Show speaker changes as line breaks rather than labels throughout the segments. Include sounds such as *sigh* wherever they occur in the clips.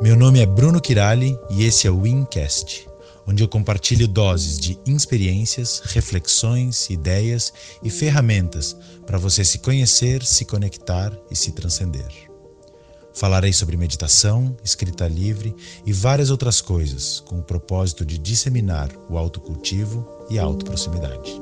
Meu nome é Bruno Kirali e esse é o Wincast, onde eu compartilho doses de experiências, reflexões, ideias e ferramentas para você se conhecer, se conectar e se transcender. Falarei sobre meditação, escrita livre e várias outras coisas, com o propósito de disseminar o autocultivo e a autoproximidade.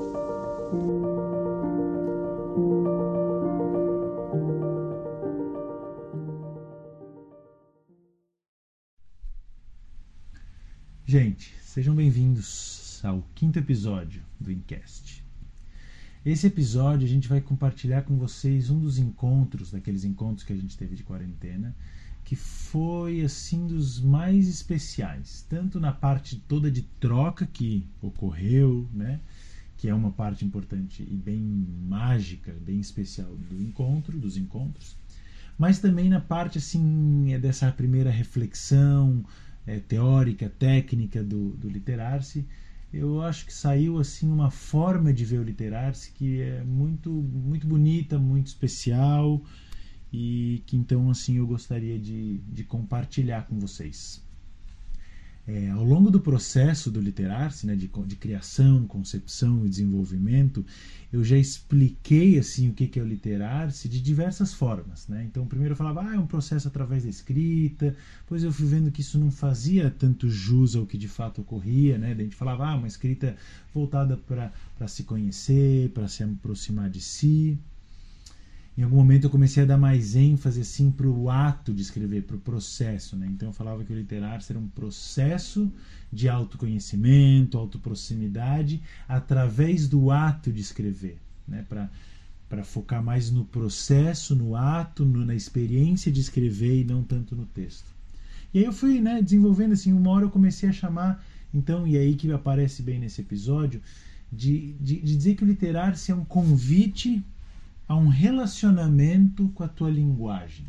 Gente, sejam bem-vindos ao quinto episódio do Incast. Esse episódio a gente vai compartilhar com vocês um dos encontros, daqueles encontros que a gente teve de quarentena, que foi assim dos mais especiais, tanto na parte toda de troca que ocorreu, né, que é uma parte importante e bem mágica, bem especial do encontro, dos encontros, mas também na parte assim é dessa primeira reflexão, é, teórica, técnica do, do literar-se, eu acho que saiu assim uma forma de ver o literar-se que é muito muito bonita, muito especial e que então assim eu gostaria de, de compartilhar com vocês. É, ao longo do processo do literar-se, né, de, de, criação, concepção e desenvolvimento, eu já expliquei assim o que é o literar-se de diversas formas. Né? Então, primeiro eu falava, ah, é um processo através da escrita, depois eu fui vendo que isso não fazia tanto jus ao que de fato ocorria. Né? A gente falava, ah, uma escrita voltada para se conhecer, para se aproximar de si em algum momento eu comecei a dar mais ênfase assim para o ato de escrever, para o processo. Né? Então eu falava que o literário era um processo de autoconhecimento, autoproximidade, através do ato de escrever. Né? Para focar mais no processo, no ato, no, na experiência de escrever e não tanto no texto. E aí eu fui né, desenvolvendo assim, uma hora eu comecei a chamar, então, e aí que aparece bem nesse episódio, de, de, de dizer que o literário é um convite a um relacionamento com a tua linguagem.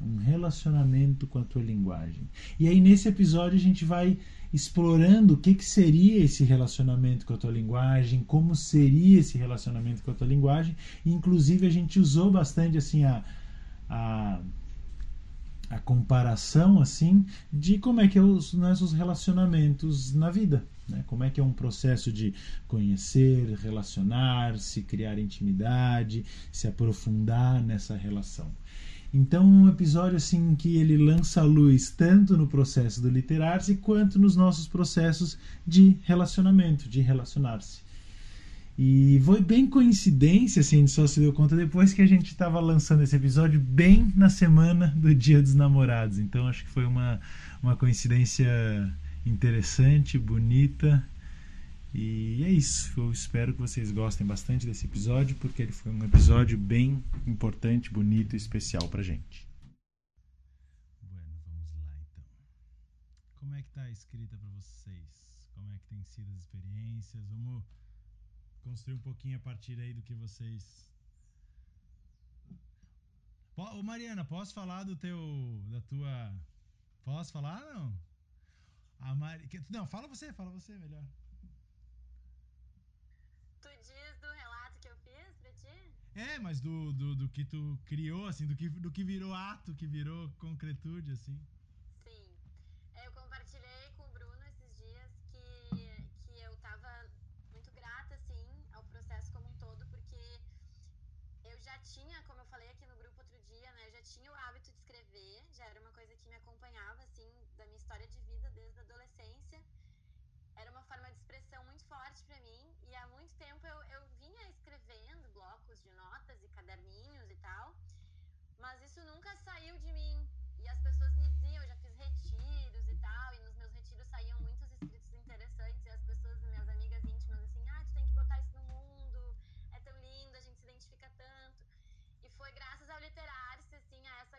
Um relacionamento com a tua linguagem. E aí, nesse episódio, a gente vai explorando o que, que seria esse relacionamento com a tua linguagem, como seria esse relacionamento com a tua linguagem. E, inclusive, a gente usou bastante assim a, a a comparação assim de como é que é os nossos relacionamentos na vida, né? Como é que é um processo de conhecer, relacionar-se, criar intimidade, se aprofundar nessa relação. Então, um episódio assim que ele lança a luz tanto no processo do literar-se quanto nos nossos processos de relacionamento, de relacionar-se. E foi bem coincidência, assim, a gente só se deu conta depois que a gente estava lançando esse episódio bem na semana do Dia dos Namorados. Então acho que foi uma, uma coincidência interessante, bonita. E é isso. Eu espero que vocês gostem bastante desse episódio, porque ele foi um episódio bem importante, bonito e especial pra gente. Bueno, vamos lá então. Como é que tá a escrita para vocês? Como é que tem sido as experiências? Vamos construir um pouquinho a partir aí do que vocês. Ô Mariana, posso falar do teu. da tua. Posso falar não? A Mari... Não, fala você, fala você melhor.
Tu diz do relato que eu fiz pra ti?
É, mas do, do, do que tu criou, assim, do que, do que virou ato, que virou concretude, assim.
tinha, como eu falei aqui no grupo outro dia, né? Eu tinha o hábito de escrever, já era uma coisa que me acompanhava, assim, da minha história de vida desde a adolescência. Era uma forma de expressão muito forte para mim e há muito tempo eu, eu vinha escrevendo blocos de notas e caderninhos e tal, mas isso nunca saiu de mim. E as pessoas me diziam, eu já fiz retiros e tal, e nos meus retiros saíam muitos escritos interessantes e as pessoas, minhas amigas íntimas, assim, ah, tu tem que botar isso no mundo, é tão lindo, a gente se identifica tanto. E foi graças ao a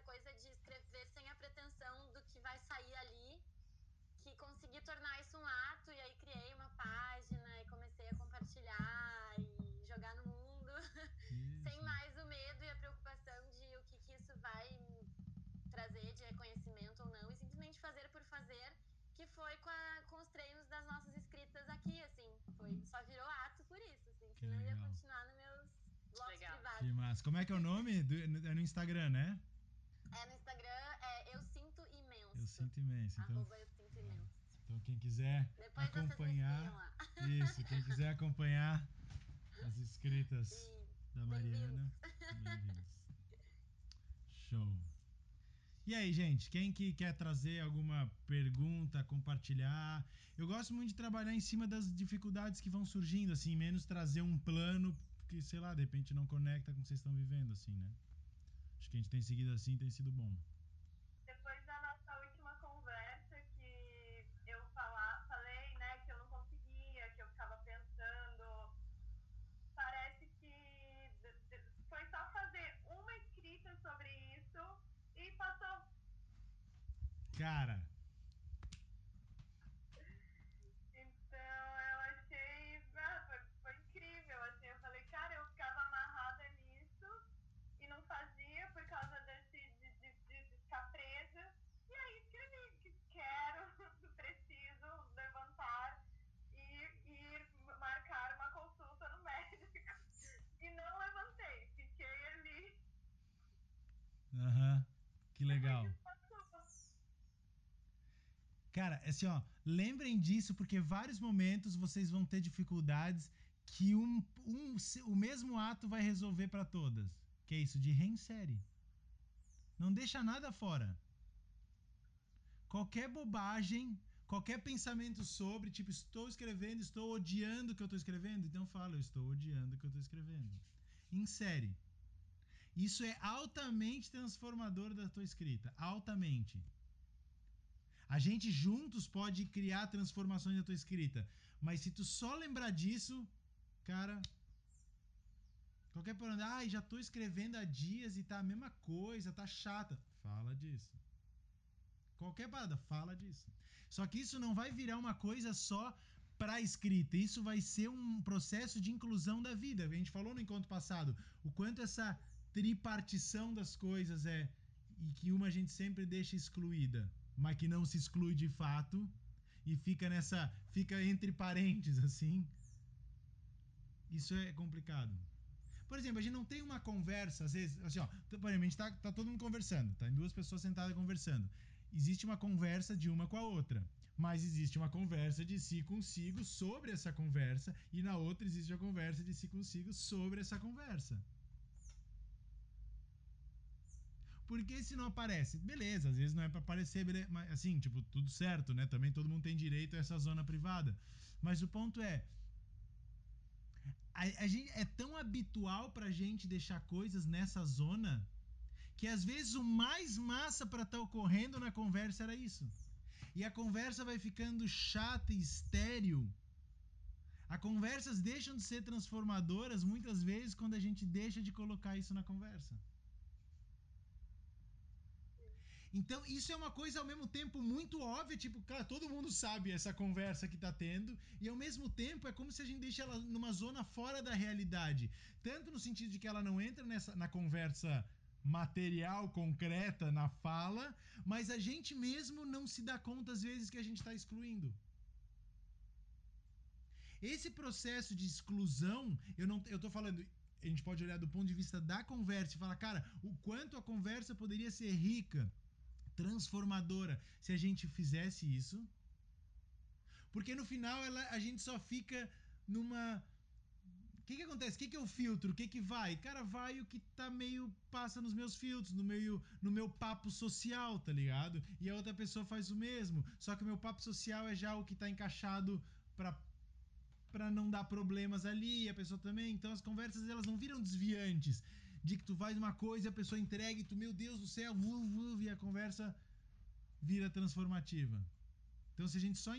essa coisa de escrever sem a pretensão do que vai sair ali, que consegui tornar isso um ato. E aí criei uma página e comecei a compartilhar e jogar no mundo, *laughs* sem mais o medo e a preocupação de o que, que isso vai trazer de reconhecimento ou não, e simplesmente fazer por fazer, que foi com, a, com os treinos das nossas escritas aqui, assim. Foi, só virou ato por isso, assim, senão eu ia continuar no meus
Legal. Que massa. Como é que é o nome? Do, é no Instagram, né?
É, no Instagram é Eu Sinto Imenso.
Eu sinto imenso. Então,
Arroba Eu Sinto Imenso.
então quem quiser
Depois
acompanhar. *laughs* Isso, quem quiser acompanhar as escritas
Sim.
da Mariana. Bem-vindos. Show. E aí, gente, quem que quer trazer alguma pergunta, compartilhar? Eu gosto muito de trabalhar em cima das dificuldades que vão surgindo, assim, menos trazer um plano que, sei lá, de repente não conecta com o que vocês estão vivendo, assim, né? Que a gente tem seguido assim, tem sido bom.
Depois da nossa última conversa, que eu falar, falei, né, que eu não conseguia, que eu ficava pensando, parece que foi só fazer uma escrita sobre isso e passou.
Cara,
Então eu achei, ah, foi, foi incrível, assim, eu falei, cara, eu ficava amarrada nisso e não fazia por causa desse, de, de, de- de ficar presa. E aí escrevi que quero, preciso levantar e ir marcar uma consulta no médico. E não levantei, fiquei ali.
Aham, que legal. Cara, assim, ó, lembrem disso porque vários momentos vocês vão ter dificuldades que um, um, o mesmo ato vai resolver pra todas. Que é isso, de reinsere. Não deixa nada fora. Qualquer bobagem, qualquer pensamento sobre, tipo, estou escrevendo, estou odiando o que eu estou escrevendo, então fala, eu estou odiando o que eu estou escrevendo. Insere. Isso é altamente transformador da tua escrita, altamente. A gente juntos pode criar transformações na tua escrita. Mas se tu só lembrar disso, cara. Qualquer problema, ai, já tô escrevendo há dias e tá a mesma coisa, tá chata. Fala disso. Qualquer parada, fala disso. Só que isso não vai virar uma coisa só pra escrita. Isso vai ser um processo de inclusão da vida. A gente falou no encontro passado o quanto essa tripartição das coisas é e que uma a gente sempre deixa excluída, mas que não se exclui de fato e fica nessa, fica entre parênteses assim. Isso é complicado. Por exemplo, a gente não tem uma conversa, às vezes, assim, ó, por exemplo, a gente tá, tá todo mundo conversando, tá em duas pessoas sentadas conversando. Existe uma conversa de uma com a outra, mas existe uma conversa de si consigo sobre essa conversa, e na outra existe a conversa de si consigo sobre essa conversa. Porque se não aparece, beleza, às vezes não é pra aparecer, beleza, mas assim, tipo, tudo certo, né? Também todo mundo tem direito a essa zona privada. Mas o ponto é, a, a gente é tão habitual pra gente deixar coisas nessa zona que às vezes o mais massa pra estar ocorrendo na conversa era isso. E a conversa vai ficando chata e estéril. As conversas deixam de ser transformadoras muitas vezes quando a gente deixa de colocar isso na conversa. Então, isso é uma coisa ao mesmo tempo muito óbvia, tipo, cara, todo mundo sabe essa conversa que tá tendo, e ao mesmo tempo é como se a gente deixa ela numa zona fora da realidade. Tanto no sentido de que ela não entra nessa, na conversa material, concreta, na fala, mas a gente mesmo não se dá conta às vezes que a gente está excluindo. Esse processo de exclusão, eu não eu tô falando, a gente pode olhar do ponto de vista da conversa e falar, cara, o quanto a conversa poderia ser rica, transformadora, se a gente fizesse isso. Porque no final ela, a gente só fica numa. O que, que acontece? O que, que eu filtro? O que, que vai? Cara, vai o que tá meio. passa nos meus filtros, no, meio, no meu papo social, tá ligado? E a outra pessoa faz o mesmo. Só que o meu papo social é já o que tá encaixado pra para não dar problemas ali, a pessoa também. Então as conversas elas não viram desviantes de que tu faz uma coisa, a pessoa entrega e tu, meu Deus do céu, vu, e a conversa vira transformativa. Então se a gente só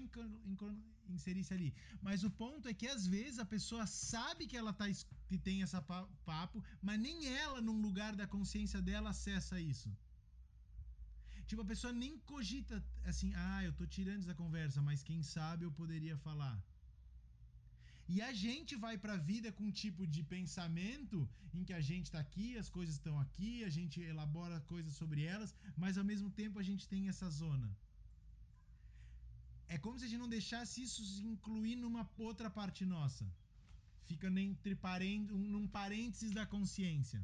inserisse ali, mas o ponto é que às vezes a pessoa sabe que ela tá que tem essa pa- papo, mas nem ela num lugar da consciência dela acessa isso. Tipo, a pessoa nem cogita assim, ah, eu tô tirando essa conversa, mas quem sabe eu poderia falar. E a gente vai pra vida com um tipo de pensamento em que a gente tá aqui, as coisas estão aqui, a gente elabora coisas sobre elas, mas ao mesmo tempo a gente tem essa zona. É como se a gente não deixasse isso se incluir numa outra parte nossa. Fica entre um- num parênteses da consciência.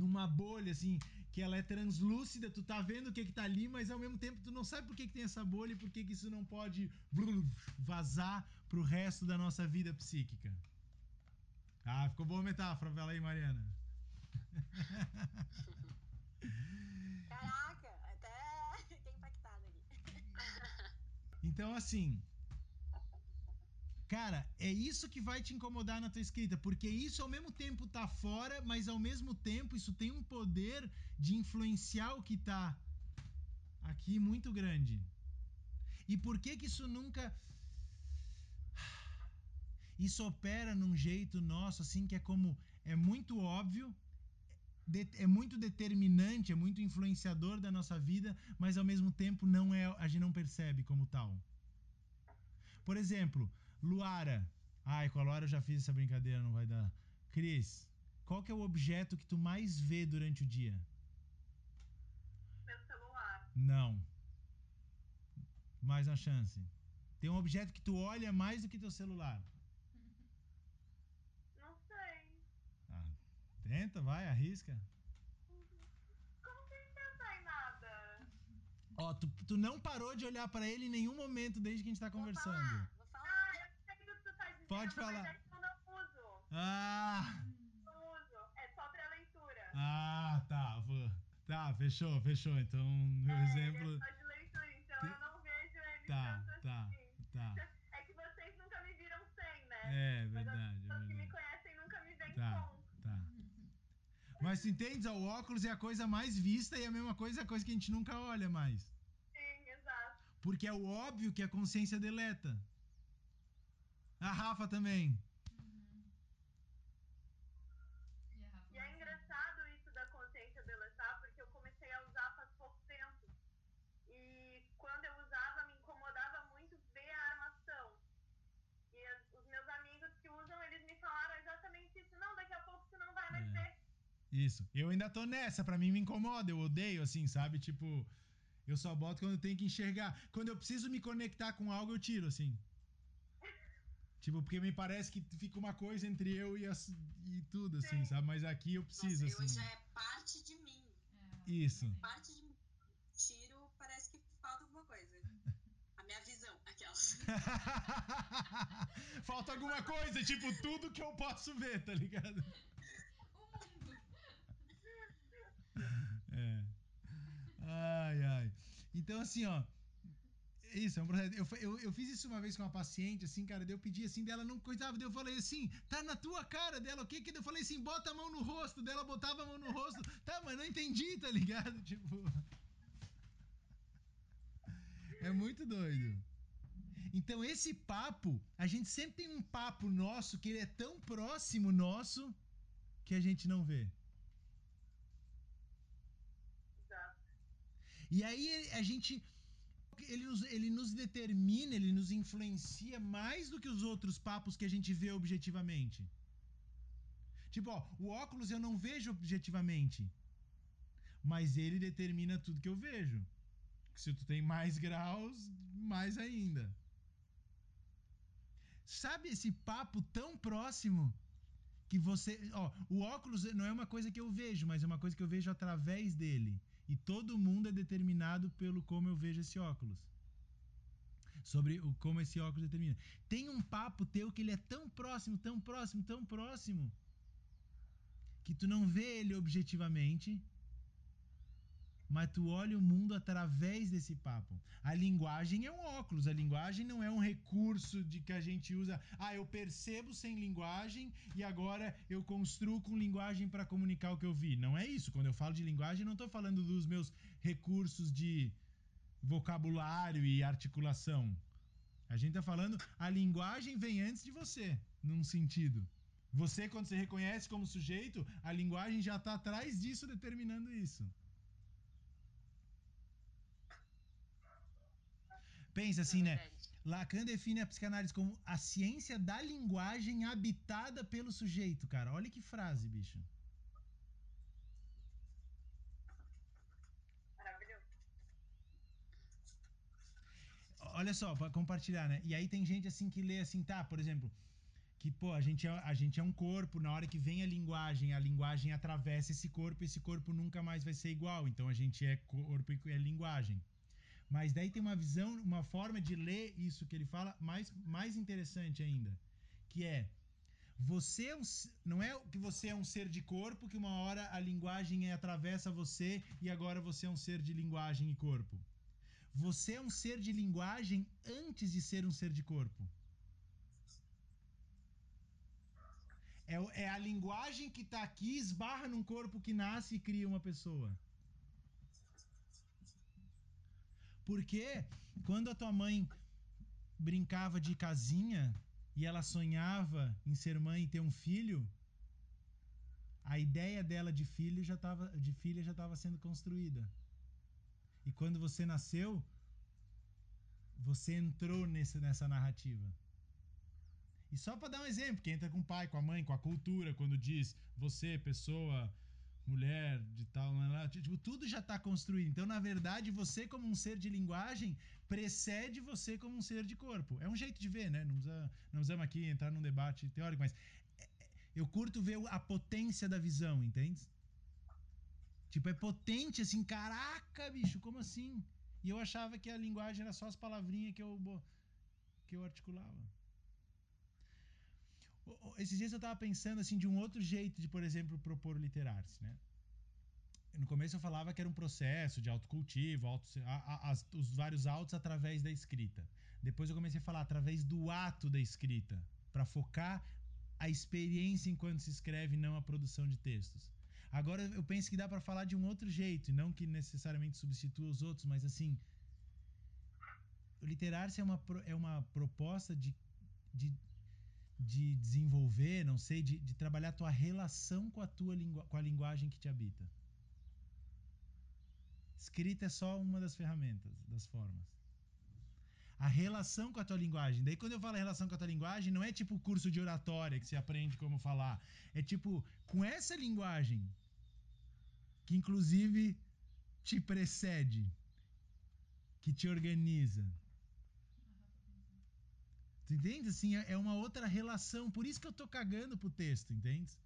numa bolha, assim, que ela é translúcida, tu tá vendo o que que tá ali, mas ao mesmo tempo tu não sabe por que, que tem essa bolha e por que, que isso não pode vazar pro resto da nossa vida psíquica. Ah, ficou boa a metáfora, fala aí, Mariana. *laughs*
Caraca, até *laughs* fiquei impactada aqui.
Então, assim, Cara, é isso que vai te incomodar na tua escrita, porque isso ao mesmo tempo tá fora, mas ao mesmo tempo isso tem um poder de influenciar o que tá aqui muito grande. E por que que isso nunca isso opera num jeito nosso assim que é como é muito óbvio, é muito determinante, é muito influenciador da nossa vida, mas ao mesmo tempo não é, a gente não percebe como tal. Por exemplo, Luara. Ai, com a Luara eu já fiz essa brincadeira, não vai dar. Cris, qual que é o objeto que tu mais vê durante o dia?
Meu celular.
Não. Mais uma chance. Tem um objeto que tu olha mais do que teu celular.
Não sei.
Ah, tenta, vai, arrisca.
Como sem pensar em nada?
Ó, tu, tu não parou de olhar pra ele em nenhum momento desde que a gente tá conversando.
falar, vou falar.
Ah, eu sei o que tu tá dizendo,
Pode falar.
mas que eu não uso.
Ah!
Não uso. É só pra leitura.
Ah, tá. vou- Tá, fechou, fechou. Então, meu
é,
exemplo.
É só de leitura, então eu não vejo ele
Tá, tá,
assim.
tá. *laughs*
É que vocês nunca me viram sem, né?
É,
Mas
verdade, é
pessoas que me
verdade.
conhecem nunca me veem
Tá,
com.
tá. Mas tu entendes? ó, O óculos é a coisa mais vista e a mesma coisa é a coisa que a gente nunca olha mais.
Sim, exato.
Porque é o óbvio que a consciência deleta. A Rafa também.
E a Rafa
E é engraçado isso da consciência deletar, porque eu comecei a usar faz pouco tempo. E quando eu usava, me incomodava muito ver a armação. E as- os meus amigos que usam, eles me falaram exatamente isso. Não, daqui a pouco tu não vai mais
É.
ver.
Isso. Eu ainda tô nessa, pra mim me incomoda, eu odeio, assim, sabe? Tipo, eu só boto quando eu tenho que enxergar. Quando eu preciso me conectar com algo, eu tiro, assim. Tipo, porque me parece que fica uma coisa entre eu e, as, e tudo, assim,
Sim.
sabe? Mas aqui eu preciso,
Nossa, eu
assim.
já é parte de mim.
É,
Isso.
também.
Parte de mim. Tiro, parece que falta alguma coisa. A minha visão, aquelas. *laughs*
Falta alguma coisa, tipo, tudo que eu posso ver, tá ligado?
O mundo.
É. Ai, ai. Então, assim, ó. Isso, é um processo. Eu, eu, eu fiz isso uma vez com uma paciente, assim, cara. Daí eu pedi assim dela, não coisava. Daí eu falei assim, tá na tua cara dela, o que que? Eu falei assim, bota a mão no rosto dela, botava a mão no rosto. *laughs* Tá, mas não entendi, tá ligado? Tipo. *laughs* É muito doido. Então, esse papo, a gente sempre tem um papo nosso que ele é tão próximo nosso que a gente não vê. E aí a gente. Ele nos, ele nos determina, ele nos influencia mais do que os outros papos que a gente vê objetivamente. Tipo, ó, o óculos eu não vejo objetivamente. Mas ele determina tudo que eu vejo. Se tu tem mais graus, mais ainda. Sabe esse papo tão próximo que você. Ó, o óculos não é uma coisa que eu vejo, mas é uma coisa que eu vejo através dele. E todo mundo é determinado pelo como eu vejo esse óculos. Sobre o como esse óculos determina. Tem um papo teu que ele é tão próximo, tão próximo, tão próximo, que tu não vê ele objetivamente, mas tu olha o mundo através desse papo. A linguagem é um óculos, a linguagem não é um recurso de que a gente usa. Ah, eu percebo sem linguagem e agora eu construo com linguagem para comunicar o que eu vi. Não é isso. Quando eu falo de linguagem, não estou falando dos meus recursos de vocabulário e articulação. A gente tá falando, a linguagem vem antes de você, num sentido. Você, quando se reconhece como sujeito, a linguagem já tá atrás disso, determinando isso. Pensa assim, né?
verdade.
Lacan define a psicanálise como a ciência da linguagem habitada pelo sujeito, cara. Olha que frase, bicho.
Maravilhoso.
Olha só, pra compartilhar, né? E aí tem gente assim que lê assim, tá, por exemplo, que, pô, a gente, é, a gente é um corpo, na hora que vem a linguagem, a linguagem atravessa esse corpo, esse corpo nunca mais vai ser igual. Então a gente é corpo e é linguagem. Mas daí tem uma visão, uma forma de ler isso que ele fala mais, mais interessante ainda, que é você é não é que você é um ser de corpo que uma hora a linguagem atravessa você e agora você é um ser de linguagem e corpo. Você é um ser de linguagem antes de ser um ser de corpo. É, é a linguagem que está aqui, esbarra num corpo que nasce e cria uma pessoa. Porque quando a tua mãe brincava de casinha, e ela sonhava em ser mãe e ter um filho, a ideia dela de filho já tava, de filha já estava sendo construída. E quando você nasceu, você entrou nesse, nessa narrativa. E só para dar um exemplo, quem entra com o pai, com a mãe, com a cultura, quando diz você, pessoa, mulher, de tal, tipo, tudo já está construído. Então, na verdade, você como um ser de linguagem precede você como um ser de corpo. É um jeito de ver, né? Não, usa, não usamos aqui entrar num debate teórico, mas é, é, eu curto ver a potência da visão, entende? Tipo, é potente assim, caraca, bicho, como assim? E eu achava que a linguagem era só as palavrinhas que eu, que eu articulava. Esses dias eu tava pensando assim de um outro jeito de, por exemplo, propor literar-se, né? No começo eu falava que era um processo de autocultivo, auto, a, a, as, os vários autos através da escrita. Depois eu comecei a falar através do ato da escrita, para focar a experiência enquanto se escreve, não a produção de textos. Agora eu penso que dá para falar de um outro jeito, e não que necessariamente substitua os outros, mas assim, o literar-se é uma, é uma proposta de, de de desenvolver, não sei, de, de trabalhar a tua relação com a tua com a linguagem que te habita. Escrita é só uma das ferramentas, das formas. A relação com a tua linguagem. Daí quando eu falo relação com a tua linguagem, não é tipo curso de oratória que você aprende como falar. É tipo, com essa linguagem, que inclusive te precede, que te organiza, Tu entende? Assim, é, é uma outra relação. Por isso que eu tô cagando pro texto, entende?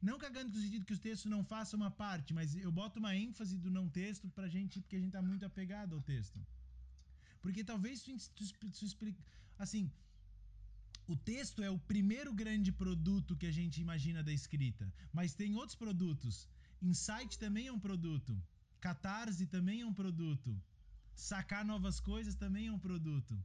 Não cagando no sentido que o texto não faça uma parte, mas eu boto uma ênfase do não texto pra gente, porque a gente tá muito apegado ao texto. Porque talvez tu, tu, tu, explica. Assim, o texto é o primeiro grande produto que a gente imagina da escrita, mas tem outros produtos. Insight também é um produto. Catarse também é um produto. Sacar novas coisas também é um produto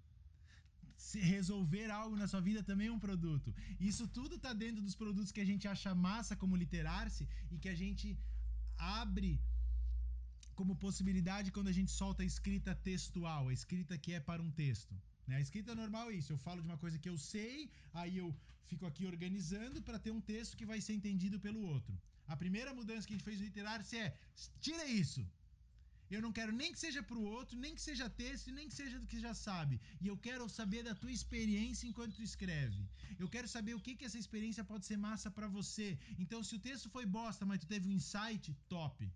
resolver algo na sua vida também é um produto. Isso tudo tá dentro dos produtos que a gente acha massa como literar-se e que a gente abre como possibilidade quando a gente solta a escrita textual, a escrita que é para um texto. Né? A escrita normal é isso, eu falo de uma coisa que eu sei, aí eu fico aqui organizando para ter um texto que vai ser entendido pelo outro. A primeira mudança que a gente fez no literar-se é tira isso, eu não quero nem que seja pro outro, nem que seja texto, nem que seja do que já sabe. E eu quero saber da tua experiência enquanto tu escreve. Eu quero saber o que que essa experiência pode ser massa para você. Então, se o texto foi bosta, mas tu teve um insight, top.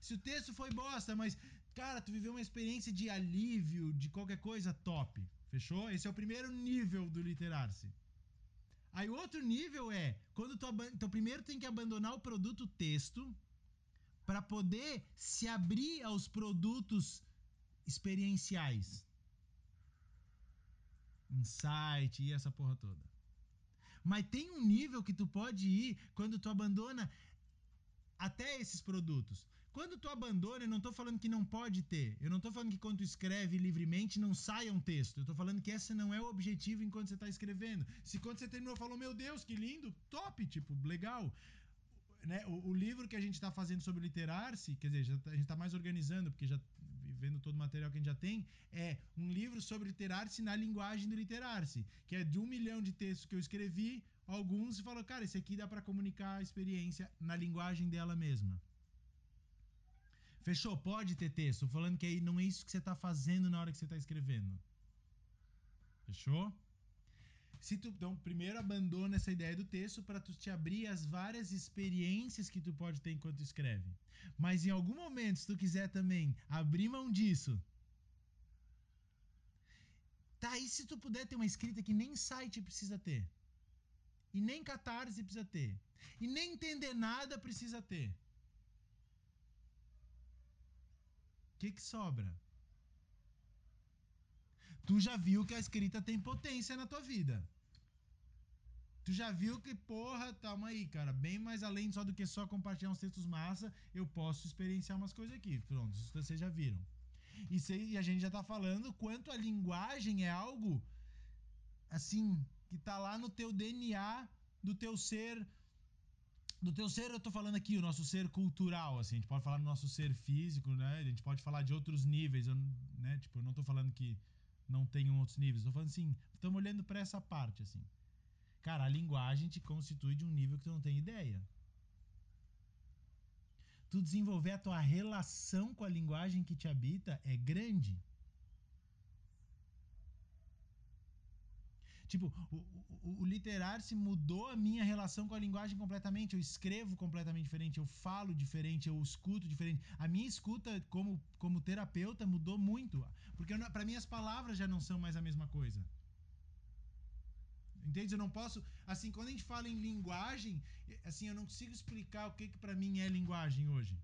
Se o texto foi bosta, mas, cara, tu viveu uma experiência de alívio, de qualquer coisa, top. Fechou? Esse é o primeiro nível do literar-se. Aí outro nível é quando tu então primeiro tem que abandonar o produto texto para poder se abrir aos produtos experienciais. Insight e essa porra toda. Mas tem um nível que tu pode ir quando tu abandona até esses produtos. Quando tu abandona, eu não estou falando que não pode ter. Eu não estou falando que quando tu escreve livremente não saia um texto. Eu estou falando que esse não é o objetivo enquanto você está escrevendo. Se quando você terminou falou, meu Deus, que lindo, top, tipo, legal né, o, o, livro que a gente está fazendo sobre literar-se, quer dizer, tá, a gente está mais organizando, porque já vendo todo o material que a gente já tem, é um livro sobre literar-se na linguagem do literar-se, que é de um milhão de textos que eu escrevi, alguns e falou, cara, esse aqui dá para comunicar a experiência na linguagem dela mesma. Fechou? Pode ter texto. Falando que aí não é isso que você está fazendo na hora que você está escrevendo. Fechou? Se tu, então, primeiro abandona essa ideia do texto para tu te abrir às várias experiências que tu pode ter enquanto escreve. Mas em algum momento, se tu quiser também abrir mão disso, tá, e se tu puder ter uma escrita que nem site precisa ter? E nem catarse precisa ter. E nem entender nada precisa ter. O que, que sobra? Tu já viu que a escrita tem potência na tua vida. Tu já viu que, porra, calma aí, cara. Bem mais além só do que só compartilhar uns textos massa, eu posso experienciar umas coisas aqui. Pronto, vocês já viram. E, cê- e a gente já tá falando quanto a linguagem é algo, assim, que tá lá no teu DNA do teu ser. Do teu ser, eu tô falando aqui, o nosso ser cultural, assim. A gente pode falar do nosso ser físico, né? A gente pode falar de outros níveis, eu, né? Tipo, eu não tô falando que não tenham outros níveis. Tô falando assim, estamos olhando pra essa parte, assim. Cara, a linguagem te constitui de um nível que tu não tem ideia. Tu desenvolver a tua relação com a linguagem que te habita é grande. Tipo, o, o, o literar-se mudou a minha relação com a linguagem completamente. Eu escrevo completamente diferente, eu falo diferente, eu escuto diferente. A minha escuta como, como terapeuta mudou muito. Porque para mim as palavras já não são mais a mesma coisa. Entende? Eu não posso. Assim, quando a gente fala em linguagem, assim, eu não consigo explicar o que, que para mim é linguagem hoje.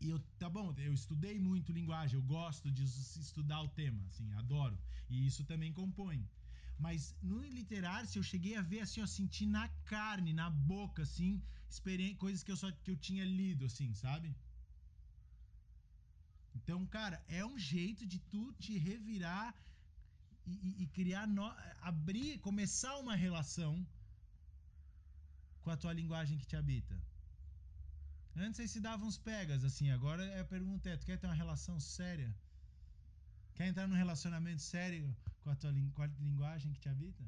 E eu, tá bom, eu estudei muito linguagem, eu gosto de estudar o tema, assim, adoro. E isso também compõe. Mas no literar-se eu cheguei a ver assim, ó, sentir na carne, na boca, assim, coisas que eu só que eu tinha lido, assim, sabe? Então, cara, é um jeito de tu te revirar e, e- criar, no, abrir, começar uma relação com a tua linguagem que te habita. Antes aí se davam uns pegas, assim, agora a pergunta é, tu quer ter uma relação séria? Quer entrar num relacionamento sério com a tua com a linguagem que te habita?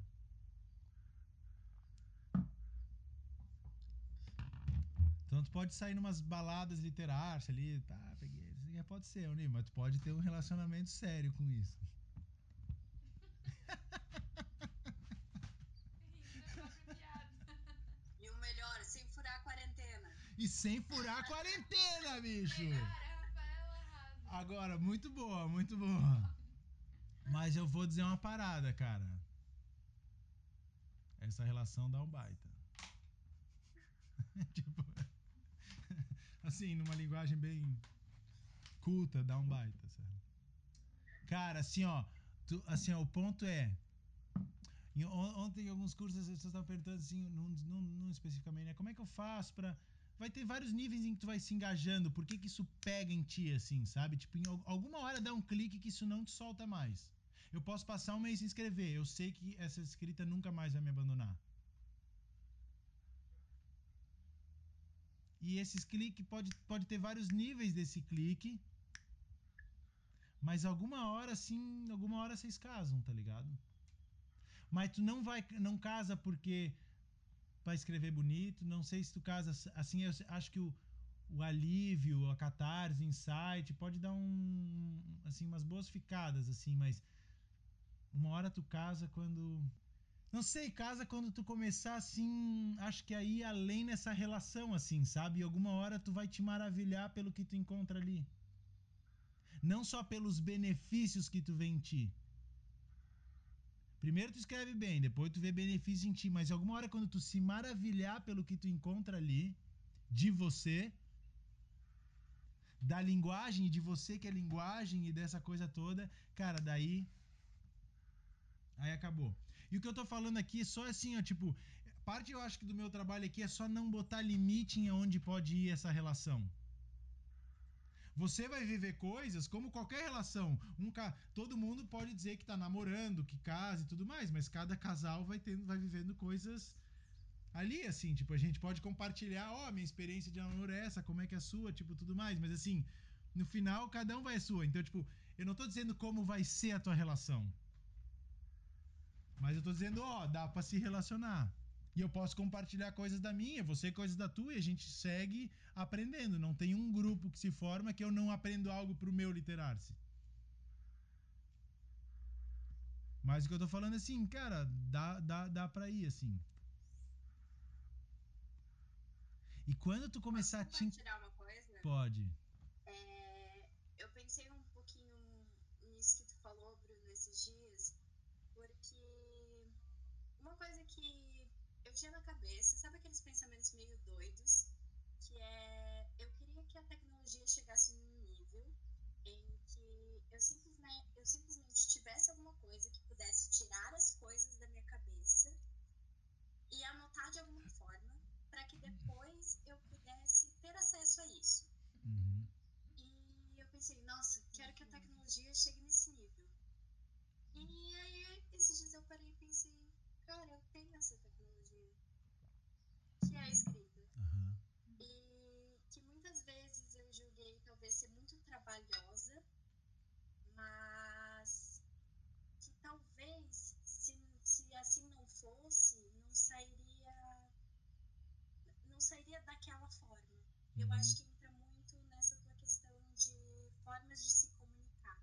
Então tu pode sair numas baladas literárias ali, tá, peguei. Pode ser, Oni, mas tu pode ter um relacionamento sério com isso.
Rindo da própria piada.
E o melhor, sem furar a quarentena.
E sem furar a quarentena, bicho! Agora, muito boa, muito boa. Mas eu vou dizer uma parada, cara. Essa relação dá um baita. *laughs* tipo, assim, numa linguagem bem culta, dá um baita, sabe? Cara, assim, ó, tu- assim, ó, o ponto é em- on- ontem em alguns cursos as pessoas estavam perguntando assim, num, num especificamente, né? Como é que eu faço pra. Vai ter vários níveis em que tu vai se engajando. Por que, que isso pega em ti, assim, sabe? Tipo, em al- alguma hora dá um clique que isso não te solta mais. Eu posso passar um mês sem escrever. Eu sei que essa escrita nunca mais vai me abandonar. E esses cliques pode, pode ter vários níveis desse clique. Mas alguma hora, assim, alguma hora vocês casam, tá ligado? Mas tu não vai, não casa porque vai escrever bonito. Não sei se tu casa assim. Eu acho que o, o alívio, a catarse, o insight pode dar um, assim, umas boas ficadas, assim. Mas uma hora tu casa quando não sei, casa quando tu começar assim, acho que aí além nessa relação assim, sabe? E alguma hora tu vai te maravilhar pelo que tu encontra ali. Não só pelos benefícios que tu vê em ti. Primeiro tu escreve bem, depois tu vê benefício em ti, mas alguma hora quando tu se maravilhar pelo que tu encontra ali, de você, da linguagem de você que é linguagem e dessa coisa toda, cara, daí Aí acabou. E o que eu tô falando aqui é só assim, ó, tipo, parte eu acho que do meu trabalho aqui é só não botar limite em onde pode ir essa relação. Você vai viver coisas como qualquer relação. Um ca... Todo mundo pode dizer que tá namorando, que casa e tudo mais, mas cada casal vai tendo, vai vivendo coisas ali, assim, tipo, a gente pode compartilhar, ó, minha experiência de namoro é essa, como é que é a sua, tipo, tudo mais, mas assim, no final, cada um vai a sua. Então, tipo, eu não tô dizendo como vai ser a tua relação. Mas eu tô dizendo, ó, dá pra se relacionar. E eu posso compartilhar coisas da minha, você coisas da tua, e a gente segue aprendendo. Não tem um grupo que se forma que eu não aprendo algo pro meu literar-se. Mas o que eu tô falando é assim, cara, dá, dá, dá pra ir, assim. E quando tu começar a te.
compartilhar uma coisa?
Pode.
É, eu pensei um pouquinho nisso que tu falou, Bruno, esses dias, porque uma coisa que tinha na cabeça, sabe aqueles pensamentos meio doidos, que é eu queria que a tecnologia chegasse num nível em que eu simplesmente, eu simplesmente tivesse alguma coisa que pudesse tirar as coisas da minha cabeça e anotar de alguma forma para que depois eu pudesse ter acesso a isso.
Uhum.
E eu pensei, nossa, quero que a tecnologia chegue nesse nível. E aí, esses dias eu parei e pensei, cara, eu tenho essa tecnologia, a escrita.
Aham.
E que muitas vezes eu julguei talvez ser muito trabalhosa, mas que talvez, se, se assim não fosse, não sairia não sairia daquela forma. Eu
Uhum.
acho que entra muito nessa tua questão de formas de se comunicar.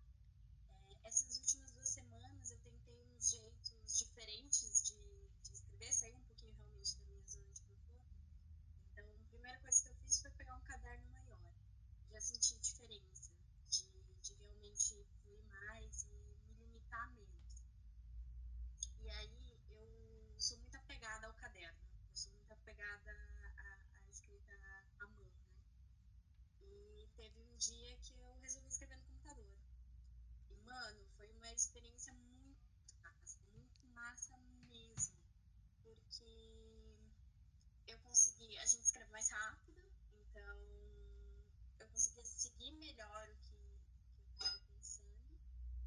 É, essas últimas duas semanas eu tentei uns jeitos diferentes de, de escrever, sair um pouquinho realmente da minha zona de conforto. Então, a primeira coisa que eu fiz foi pegar um caderno maior. Já senti diferença de, de realmente fluir mais e me limitar menos. E aí eu sou muito apegada ao caderno. Eu sou muito apegada à, à escrita à mão, né? E teve um dia que eu resolvi escrever no computador. E, mano, foi uma experiência muito massa, muito massa mesmo. Porque eu consegui, a gente escreve mais rápido, então eu conseguia seguir melhor o que, que eu estava pensando.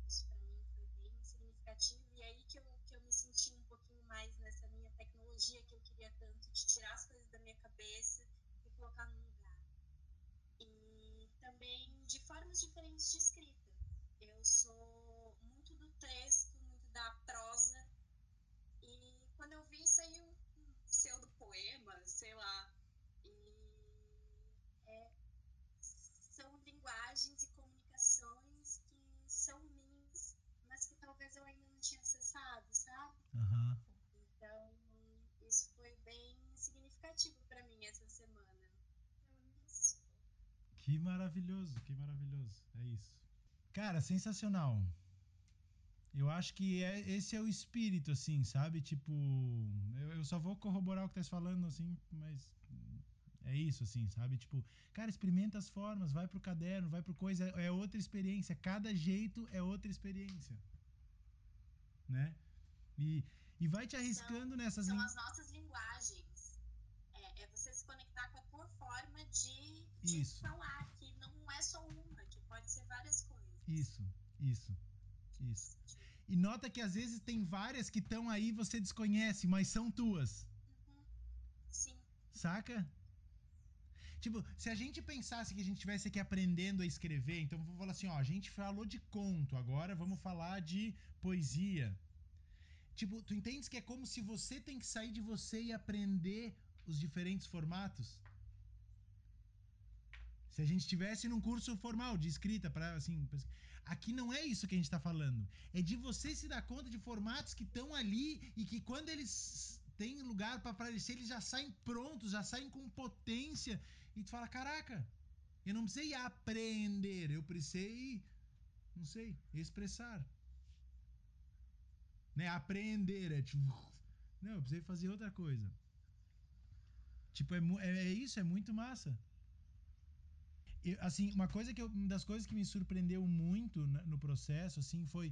Isso para mim foi bem significativo. E aí que eu, que eu me senti um pouquinho mais nessa minha tecnologia que eu queria tanto, de tirar as coisas da minha cabeça e colocar num lugar. E também de formas diferentes de escrita. Eu sou muito do texto, muito da prosa. E quando eu vi, saiu um pseudo-poema, sei lá.
Aham.
Então, isso foi bem significativo para mim essa semana. Isso.
Que maravilhoso, que maravilhoso. É isso. Cara, sensacional. Eu acho que é, esse é o espírito, assim, sabe? Tipo, eu, eu só vou corroborar o que tá falando, assim, mas é isso, assim, sabe? Tipo, cara, experimenta as formas, vai pro caderno, vai pro coisa, é outra experiência. Cada jeito é outra experiência. Né? E, e vai te arriscando
São-
nessas
São as nossas linguagens. É, é você se conectar com a tua forma de, de
Isso.
falar, que não é só uma, que pode ser várias coisas.
Isso, isso, isso. E nota que às vezes tem várias que estão aí você desconhece, mas são tuas.
Uhum. Sim,
Saca? Tipo, se a gente pensasse que a gente estivesse aqui aprendendo a escrever, então vou falar assim, ó, a gente falou de conto, agora vamos falar de poesia. Tipo, tu entendes que é como se você tem que sair de você e aprender os diferentes formatos? Se a gente estivesse num curso formal de escrita para assim, pra- aqui não é isso que a gente tá falando. É de você se dar conta de formatos que estão ali e que quando eles têm lugar para aparecer, eles já saem prontos, já saem com potência e tu fala, caraca, eu não precisei aprender, eu precisei, não sei, expressar. Né? Aprender é tipo, não, eu precisei fazer outra coisa. Tipo, é, é, é isso, é muito massa. Eu, assim, uma coisa que eu, uma das coisas que me surpreendeu muito no processo, assim, foi,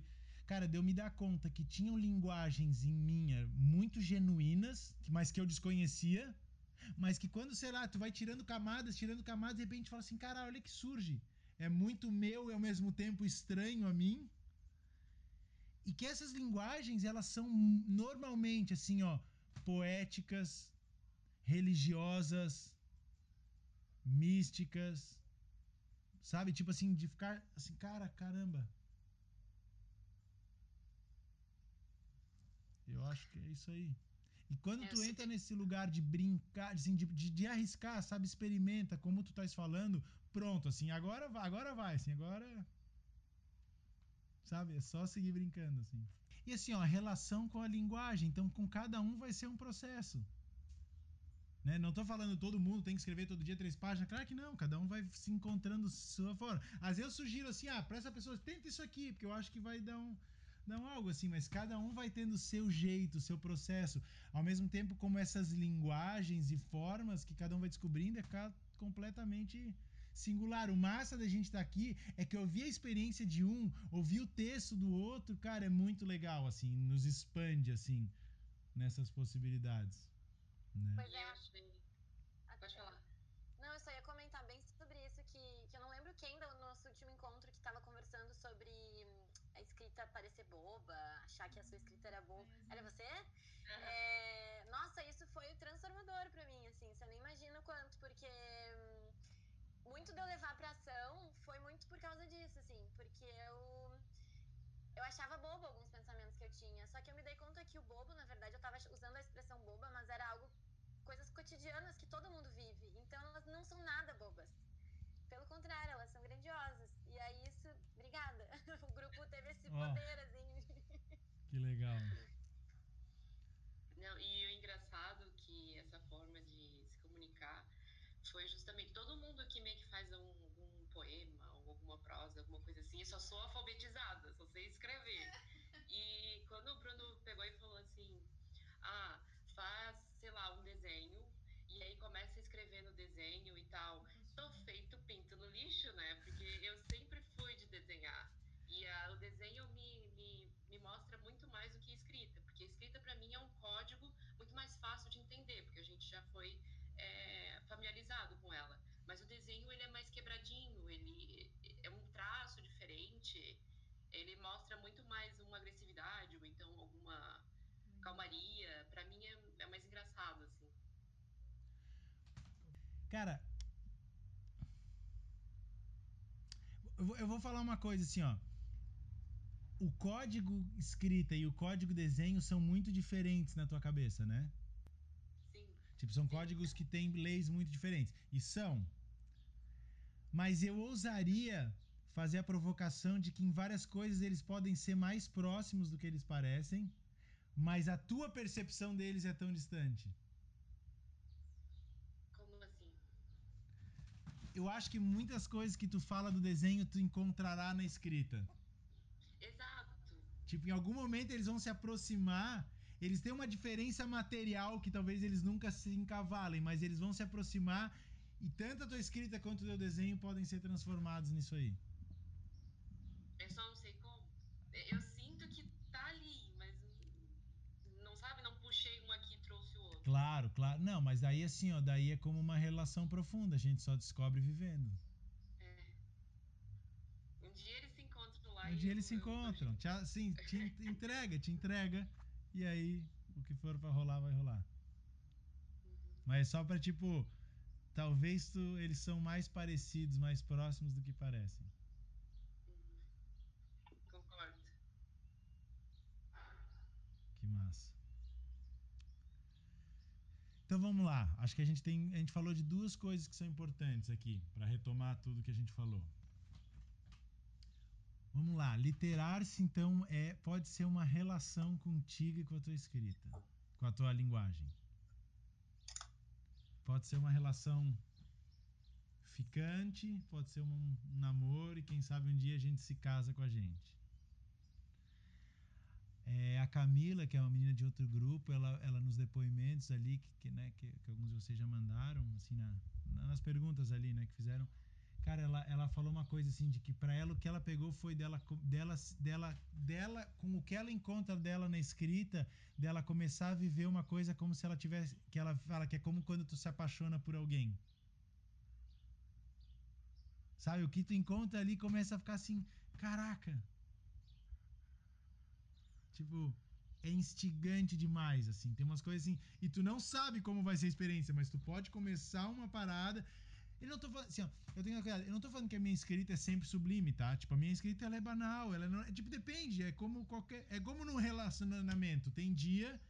cara, de eu me dar conta que tinham linguagens em minha muito genuínas, mas que eu desconhecia, mas que quando, sei lá, tu vai tirando camadas, tirando camadas, de repente fala assim, cara, olha que surge. É muito meu e ao mesmo tempo estranho a mim. E que essas linguagens, elas são normalmente, assim, ó, poéticas, religiosas, místicas, Sabe? Tipo assim, de ficar assim, cara, caramba. Eu acho que é isso aí. E quando
É,
tu entra
que-
nesse lugar de brincar, assim, de, de, de arriscar, sabe? Experimenta, como tu estás falando, pronto, assim, agora vai, agora vai, assim, agora. Sabe? É só seguir brincando, assim. E assim, ó, a relação com a linguagem. Então, com cada um vai ser um processo. Né? Não tô falando todo mundo tem que escrever todo dia três páginas. Claro que não, cada um vai se encontrando sua forma. Às vezes eu sugiro assim, ah, pra essa pessoa, tenta isso aqui, porque eu acho que vai dar um. Não algo assim, mas cada um vai tendo o seu jeito, o seu processo. Ao mesmo tempo, como essas linguagens e formas que cada um vai descobrindo é completamente singular. O massa da gente estar aqui é que ouvir a experiência de um, ouvir o texto do outro, cara, é muito legal, assim, nos expande, assim, nessas possibilidades. Né?
Pois é.
eu achei. Pode falar.
Não, eu só ia comentar bem sobre isso, que, que eu não lembro quem do nosso último encontro que estava conversando sobre hum, a escrita parecer boba, achar que a sua escrita era boba. Era você? É, nossa, isso foi transformador pra mim, assim, você não imagina o quanto, porque hum, muito de eu levar pra ação foi muito por causa disso, assim, porque eu eu achava bobo alguns pensamentos que eu tinha, só que eu me dei conta que o bobo, na verdade, eu tava usando a expressão boba, mas era algo coisas cotidianas que todo mundo vive, então elas não são nada bobas. Pelo contrário, elas são grandiosas. E aí isso, obrigada. *laughs* O grupo teve esse
Ó.
poder assim.
Que legal.
Não, e o engraçado que essa forma de se comunicar foi justamente todo mundo aqui meio que faz um, algum poema ou alguma prosa, alguma coisa assim. Eu só sou alfabetizada, só sei escrever. *laughs* E quando o Bruno pegou e falou assim: ah, faz, sei lá, um desenho. E aí começa a escrever no desenho e tal. Tô feito pinto no lixo, né? Porque eu sempre fui de desenhar. E ah, o desenho me, me, me mostra muito mais do que escrita, porque escrita para mim é um código muito mais fácil de entender, porque a gente já foi é, familiarizado com ela. Mas o desenho ele é mais quebradinho, ele é um traço diferente, ele mostra muito mais uma agressividade ou então alguma calmaria. Para mim é, é mais engraçado assim.
Cara, eu vou- eu vou falar uma coisa assim, ó. O código escrita e o código desenho são muito diferentes na tua cabeça, né? Tipo, são códigos que têm leis muito diferentes. E são. Mas eu ousaria fazer a provocação de que em várias coisas eles podem ser mais próximos do que eles parecem, mas a tua percepção deles é tão distante.
como assim?
Eu acho que muitas coisas que tu fala do desenho tu encontrará na escrita.
Exato.
Tipo, em algum momento eles vão se aproximar. Eles têm uma diferença material que talvez eles nunca se encavalem, mas eles vão se aproximar e tanto a tua escrita quanto o teu desenho podem ser transformados nisso aí.
Eu só não sei como. Eu sinto que tá ali, mas não sabe, não puxei um aqui e trouxe o outro.
Claro, claro. Não, mas daí assim, ó, daí é como uma relação profunda, a gente só descobre vivendo.
Um dia eles se encontram lá
Um dia eles se encontram, te, assim, te en- entrega, te entrega, e aí o que for pra rolar, vai rolar. Mas só pra, tipo, talvez tu, eles são mais parecidos, mais próximos do que parecem.
Concordo.
Que massa. Então vamos lá. Acho que a gente tem, a gente falou de duas coisas que são importantes aqui para retomar tudo que a gente falou. Vamos lá. Literar-se então é pode ser uma relação contigo e com a tua escrita, com a tua linguagem. Pode ser uma relação ficante, pode ser um, namoro e quem sabe um dia a gente se casa com a gente. É, a Camila, que é uma menina de outro grupo, ela, ela nos depoimentos ali, que, que, né, que, que alguns de vocês já mandaram, assim, na, nas perguntas ali, né, que fizeram. Cara, ela, ela falou uma coisa assim, de que para ela o que ela pegou foi dela, dela, dela, dela, com o que ela encontra dela na escrita, dela começar a viver uma coisa como se ela tivesse, que ela fala que é como quando tu se apaixona por alguém. Sabe, o que tu encontra ali começa a ficar assim, caraca, Tipo, é instigante demais, assim. Tem umas coisas assim. E tu não sabe como vai ser a experiência, mas tu pode começar uma parada. Eu não tô falando. Assim, ó, eu tenho cuidado. Eu não tô falando que a minha escrita é sempre sublime, tá? Tipo, a minha escrita ela é banal. Ela não, é, tipo, depende. É como qualquer. É como num relacionamento. Tem dia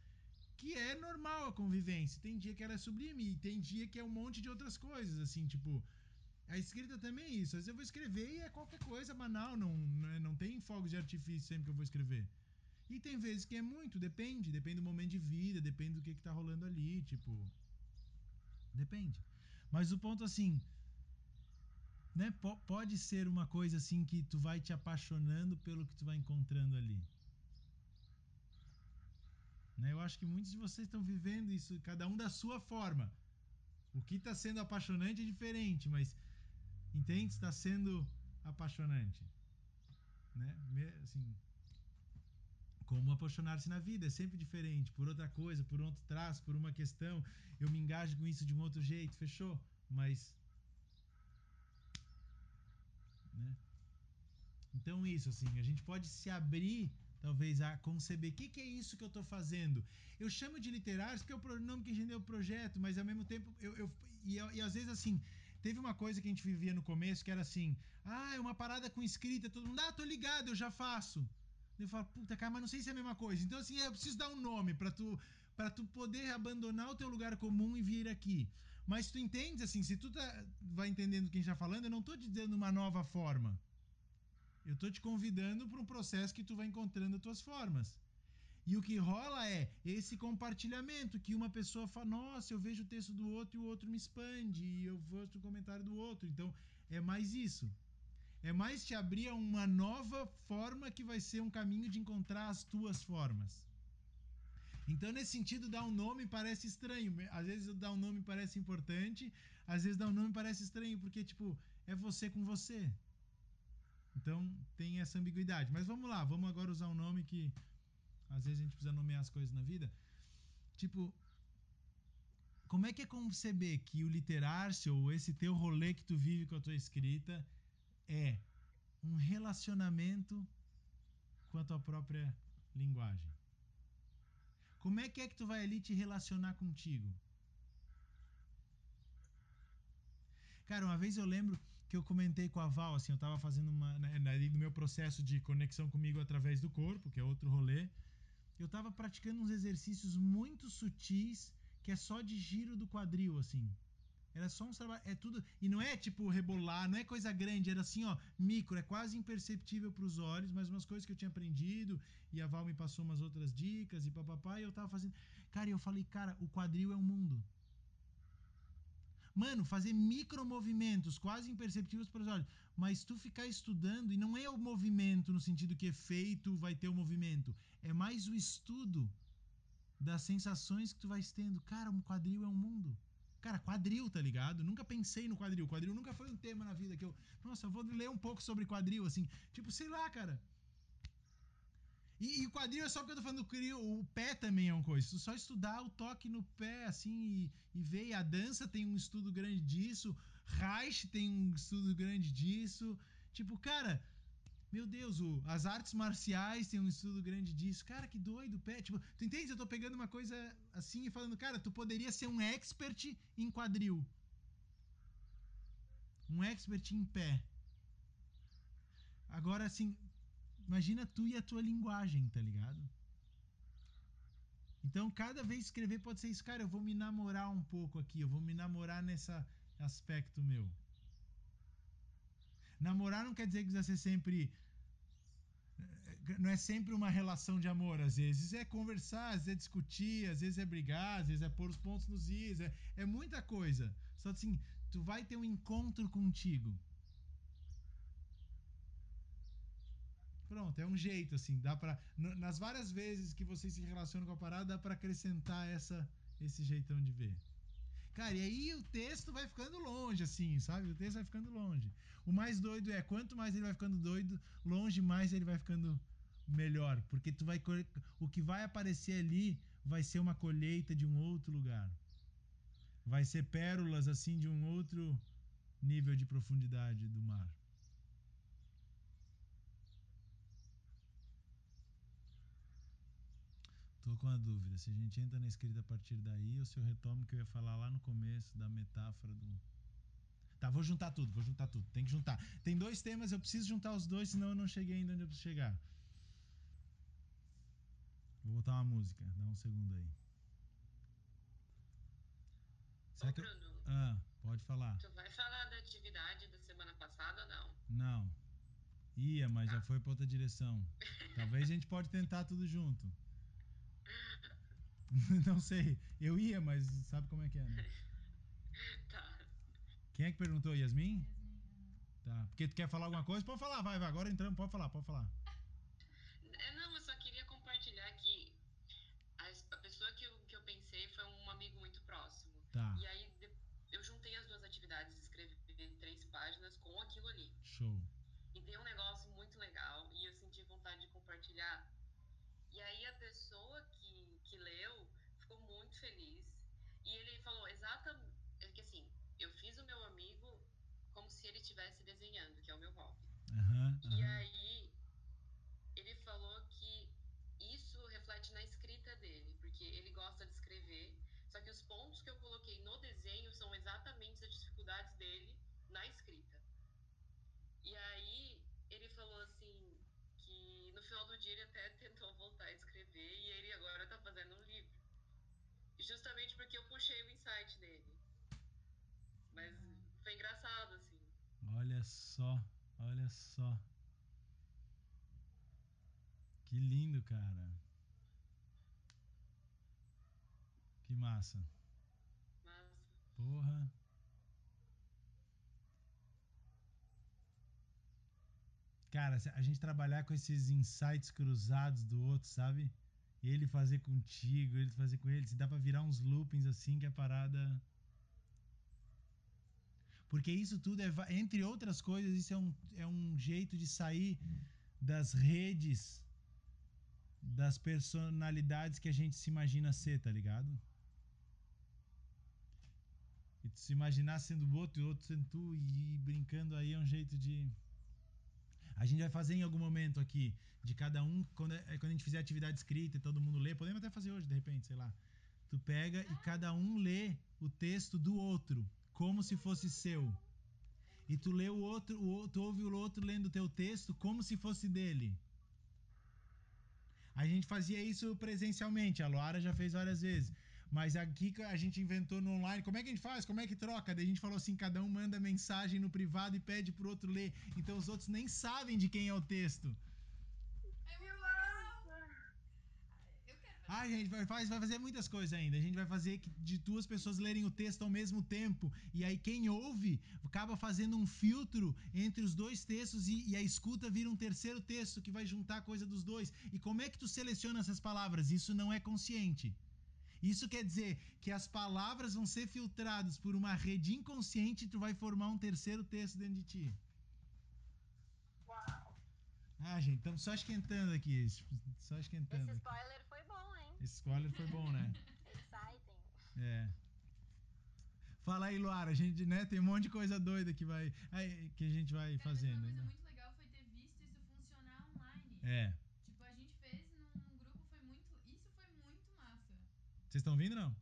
que é normal a convivência. Tem dia que ela é sublime. E tem dia que é um monte de outras coisas, assim, tipo. A escrita também é isso. Às vezes eu vou escrever e é qualquer coisa banal. Não, não, é- não tem fogos de artifício sempre que eu vou escrever. E tem vezes que é muito, depende. Depende do momento de vida, depende do que, que tá rolando ali, tipo. Depende. Mas o ponto assim, né? P pode ser uma coisa assim que tu vai te apaixonando pelo que tu vai encontrando ali. Né? Eu acho que muitos de vocês estão vivendo isso, cada um da sua forma. O que está sendo apaixonante é diferente, mas entende? Está sendo apaixonante, né? Assim, como apaixonar-se na vida é sempre diferente, por outra coisa, por outro traço, por uma questão. Eu me engajo com isso de um outro jeito, fechou? Mas, né? Então isso, assim, a gente pode se abrir, talvez, a conceber o que, que é isso que eu estou fazendo. Eu chamo de literários porque é o pronome que engendeu o projeto, mas ao mesmo tempo, eu, eu e, e às vezes assim, teve uma coisa que a gente vivia no começo que era assim, ah, é uma parada com escrita, todo mundo, ah, tô ligado, eu já faço. Eu falo, puta, cara, mas não sei se é a mesma coisa. Então, assim, eu preciso dar um nome pra tu, pra tu poder abandonar o teu lugar comum e vir aqui. Mas tu entende, assim, se tu tá, vai entendendo quem está falando, eu não tô te dando uma nova forma. Eu tô te convidando para um processo que tu vai encontrando as tuas formas. E o que rola é esse compartilhamento, que uma pessoa fala, nossa, eu vejo o texto do outro e o outro me expande, e eu vejo o comentário do outro. Então, é mais isso. É mais te abrir a uma nova forma que vai ser um caminho de encontrar as tuas formas. Então, nesse sentido, dar um nome parece estranho. Às vezes dar um nome parece importante, às vezes dar um nome parece estranho, porque, tipo, é você com você. Então, tem essa ambiguidade. Mas vamos lá, vamos agora usar um nome que às vezes a gente precisa nomear as coisas na vida. Tipo, como é que é conceber que o literar-se ou esse teu rolê que tu vive com a tua escrita é um relacionamento com a tua própria linguagem? Como é que é que tu vai ali te relacionar contigo? Cara, uma vez eu lembro que eu comentei com a Val, assim, eu tava fazendo uma. Né, no meu processo de conexão comigo através do corpo, que é outro rolê. Eu tava praticando uns exercícios muito sutis, que é só de giro do quadril, assim. Era só um trabalho. É tudo. E não é tipo rebolar, não é coisa grande, era assim, ó, micro, é quase imperceptível para os olhos, mas umas coisas que eu tinha aprendido, e a Val me passou umas outras dicas, e papapá, e eu tava fazendo. Cara, e eu falei, cara, o quadril é um mundo. Mano, fazer micromovimentos quase imperceptíveis para os olhos. Mas tu ficar estudando, e não é o movimento no sentido que efeito vai ter o movimento. É mais o estudo das sensações que tu vai tendo. Cara, um quadril é um mundo. Cara, quadril, tá ligado? Nunca pensei no quadril. Quadril nunca foi um tema na vida que eu. Nossa, eu vou ler um pouco sobre quadril, assim. Tipo, sei lá, cara. E, quadril é só porque eu tô falando do quadril. O pé também é uma coisa. Só estudar o toque no pé, assim, e, e ver. E a dança tem um estudo grande disso. Reich tem um estudo grande disso. Tipo, cara. Meu Deus, o, as artes marciais têm um estudo grande disso. Cara, que doido, pé. Tipo, tu entende? Eu tô pegando uma coisa assim e falando, cara, tu poderia ser um expert em quadril. Um expert em pé. Agora, assim, imagina tu e a tua linguagem, tá ligado? Então, cada vez escrever pode ser isso, cara, eu vou me namorar um pouco aqui, eu vou me namorar nesse aspecto meu. Namorar não quer dizer que vai ser sempre. Não é sempre uma relação de amor, às vezes é conversar, às vezes é discutir, às vezes é brigar, às vezes é pôr os pontos nos is, é, é muita coisa. Só assim, tu vai ter um encontro contigo. Pronto, é um jeito, assim, dá pra. Nas várias vezes que vocês se relacionam com a parada, dá pra acrescentar essa, esse jeitão de ver. Cara, e aí o texto vai ficando longe, assim, sabe? O texto vai ficando longe. O mais doido é, quanto mais ele vai ficando doido, longe mais ele vai ficando melhor. Porque tu vai. O que vai aparecer ali vai ser uma colheita de um outro lugar. Vai ser pérolas, assim, de um outro nível de profundidade do mar. Tô com a dúvida se a gente entra na escrita a partir daí ou se eu retomo o que eu ia falar lá no começo da metáfora do. Tá, vou juntar tudo, vou juntar tudo. Tem que juntar. Tem dois temas, eu preciso juntar os dois, senão eu não cheguei ainda onde eu preciso chegar. Vou botar uma música, dá um segundo aí.
Ô,
que eu-
Bruno,
Ah, pode falar.
tu vai falar da atividade da semana passada ou não?
Não. Ia, mas já foi pra outra direção. *laughs* Talvez a gente pode tentar tudo junto. *laughs* não sei. Eu ia, mas sabe como é que é, né? *laughs*
tá.
Quem é que perguntou? Yasmin?
Yasmin.
Tá. Porque tu quer falar alguma coisa? Pode falar, vai, vai. Agora entramos, pode falar, pode falar.
É, não, eu só queria compartilhar que a, a pessoa que eu, que eu pensei foi um amigo muito próximo. Tá. E aí eu juntei as duas atividades, escrevi três páginas com aquilo ali.
Show.
E deu um negócio muito legal e eu senti vontade de compartilhar. E aí a pessoa feliz. E ele falou exatamente é que assim, eu fiz o meu amigo como se ele estivesse desenhando, que é o meu hobby.
Aham,
E
aham.
aí ele falou que isso reflete na escrita dele, porque ele gosta de escrever, só que os pontos que eu coloquei no desenho são exatamente as dificuldades dele na escrita. E aí ele falou assim que no final do dia ele até *laughs* tentou voltar a escrever e ele agora tá fazendo um livro. Justamente porque eu puxei o insight dele. Mas foi engraçado assim.
Olha só, olha só. Que lindo, cara. Que massa.
Mas
Porra. Cara, a gente trabalhar com esses insights cruzados do outro, sabe? Ele fazer contigo, ele fazer com ele, se dá pra virar uns loopings assim que a parada. Porque isso tudo é, entre outras coisas, isso é um, é um jeito de sair das redes das personalidades que a gente se imagina ser, tá ligado? E se imaginar sendo o outro e o outro sendo tu e brincando aí é um jeito de. A gente vai fazer em algum momento aqui, de cada um, quando, é- quando a gente fizer atividade escrita e todo mundo lê, podemos até fazer hoje, de repente, sei lá. Tu pega e cada um lê o texto do outro, como se fosse seu. E tu lê o outro, o ouve o outro lendo o teu texto como se fosse dele. A gente fazia isso presencialmente, a Luara já fez várias vezes. Mas aqui a gente inventou no online, como é que a gente faz? Como é que troca? Daí a gente falou assim, cada um manda mensagem no privado e pede pro outro ler. Então os outros nem sabem de quem é o texto.
É muito legal!
Ah, gente vai, faz, vai fazer muitas coisas ainda. A gente vai fazer de duas pessoas lerem o texto ao mesmo tempo. E aí quem ouve acaba fazendo um filtro entre os dois textos e, e a escuta vira um terceiro texto que vai juntar a coisa dos dois. E como é que tu seleciona essas palavras? Isso não é consciente. Isso quer dizer que as palavras vão ser filtradas por uma rede inconsciente e tu vai formar um terceiro texto dentro de ti.
Uau!
Ah, gente, estamos só esquentando aqui. Só esquentando.
Esse spoiler
spoiler foi bom, né? *laughs*
Exciting.
É. Fala aí, Luara, a gente, né, tem um monte de coisa doida que vai aí, que a gente vai
Cara,
fazendo.
uma coisa
né?
muito legal foi ter visto isso funcionar online.
É.
Tipo, a gente fez num, num grupo, foi muito. Isso foi muito massa.
Vocês estão vindo não?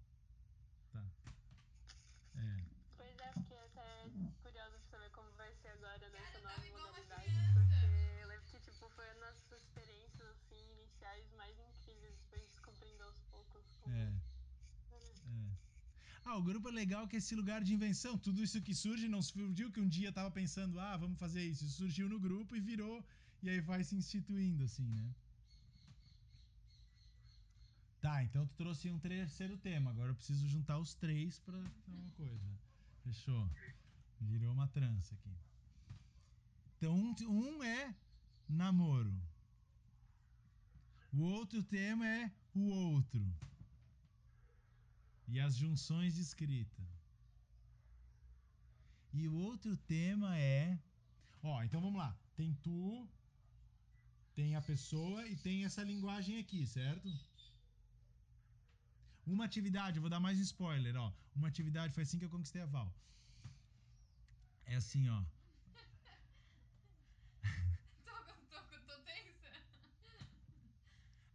Ah, o grupo é legal que é esse lugar de invenção. Tudo isso que surge não surgiu que um dia tava pensando, ah, vamos fazer isso. Surgiu no grupo e virou, e aí vai se instituindo, assim, né? Tá, então tu trouxe um terceiro tema. Agora eu preciso juntar os três pra dar uma coisa. Fechou. Virou uma trança aqui. Então, um, um é namoro. O outro tema é o outro. E as junções de escrita. E o outro tema é. Ó, então vamos lá. Tem tu, tem a pessoa e tem essa linguagem aqui, certo? Uma atividade, vou dar mais um spoiler, ó. Uma atividade foi assim que eu conquistei a Val. É assim, ó.
Tô, tô, tô tensa.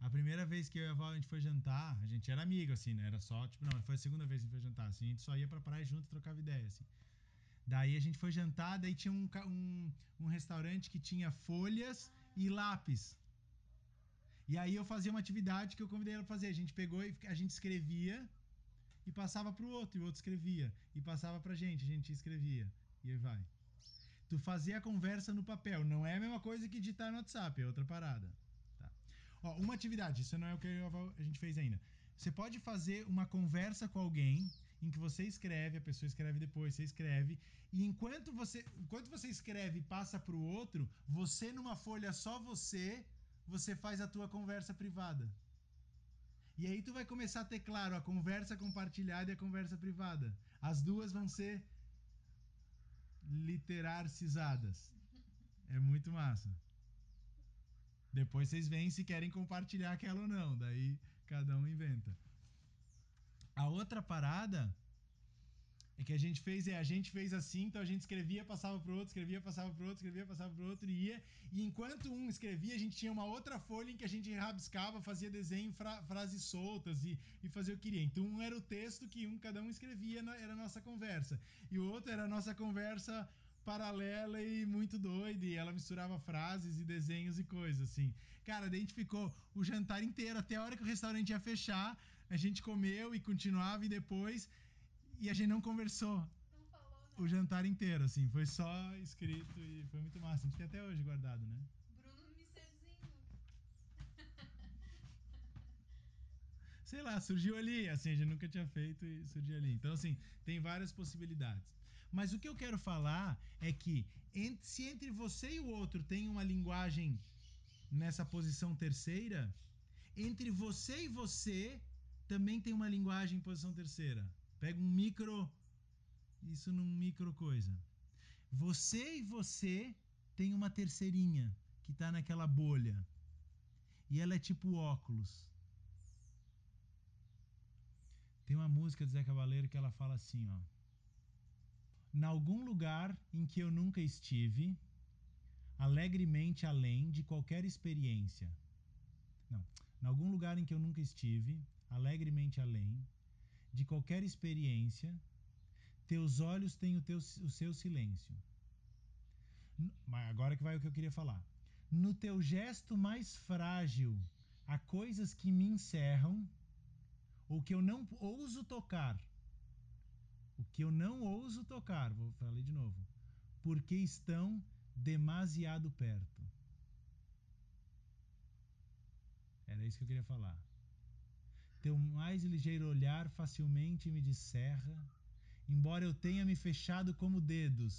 A primeira vez que eu e a Val a gente foi jantar, a gente era amigo, assim, né? Era só, tipo, não, foi a segunda vez que a gente foi jantar, assim, a gente só ia pra praia junto e trocava ideia, assim. Daí a gente foi jantar, daí tinha um, um, um restaurante que tinha folhas e lápis. E aí eu fazia uma atividade que eu convidei ela pra fazer. A gente pegou e a gente escrevia e passava pro outro, e o outro escrevia. E passava pra gente, a gente escrevia. E aí vai. Tu fazia a conversa no papel. Não é a mesma coisa que digitar no WhatsApp, é outra parada. Ó, uma atividade, isso não é o que a gente fez ainda. Você pode fazer uma conversa com alguém em que você escreve, a pessoa escreve depois, você escreve, e enquanto você, enquanto você escreve e passa pro outro, você numa folha só você, você faz a tua conversa privada. E aí tu vai começar a ter claro a conversa compartilhada e a conversa privada. As duas vão ser literarcizadas. É muito massa. Depois vocês veem se querem compartilhar aquela ou não. Daí cada um inventa. A outra parada é que a gente fez é a gente fez assim, então a gente escrevia, passava pro outro, escrevia, passava pro outro, escrevia, passava pro outro e ia. E enquanto um escrevia, a gente tinha uma outra folha em que a gente rabiscava, fazia desenho, fra frases soltas e, e fazia o que queria. Então um era o texto que um cada um escrevia, era a nossa conversa. E o outro era a nossa conversa paralela e muito doida. E ela misturava frases e desenhos e coisas, assim. Cara, daí a gente ficou o jantar inteiro, até a hora que o restaurante ia fechar, a gente comeu e continuava, e depois. E a gente não conversou
Não falou nada.
o jantar inteiro, assim. Foi só escrito e foi muito massa. A gente tem até hoje guardado, né?
Bruno me seduzindo.
sei lá, surgiu ali, assim, a gente nunca tinha feito e surgiu ali. Então, assim, tem várias possibilidades. Mas o que eu quero falar é que ent- se entre você e o outro tem uma linguagem nessa posição terceira, entre você e você também tem uma linguagem em posição terceira. Pega um micro, isso num micro coisa. Você e você tem uma terceirinha que tá naquela bolha. E ela é tipo óculos. Tem uma música do Zé Cavaleiro que ela fala assim, ó. Em algum lugar em que eu nunca estive, alegremente além de qualquer experiência. Não. Em algum lugar em que eu nunca estive, alegremente além de qualquer experiência, teus olhos têm o, teu, o seu silêncio. Mas agora que vai o que eu queria falar. No teu gesto mais frágil, há coisas que me encerram ou que eu não ouso tocar. O que eu não ouso tocar, vou falar de novo, porque estão demasiado perto. Era isso que eu queria falar. Teu mais ligeiro olhar facilmente me descerra, embora eu tenha me fechado como dedos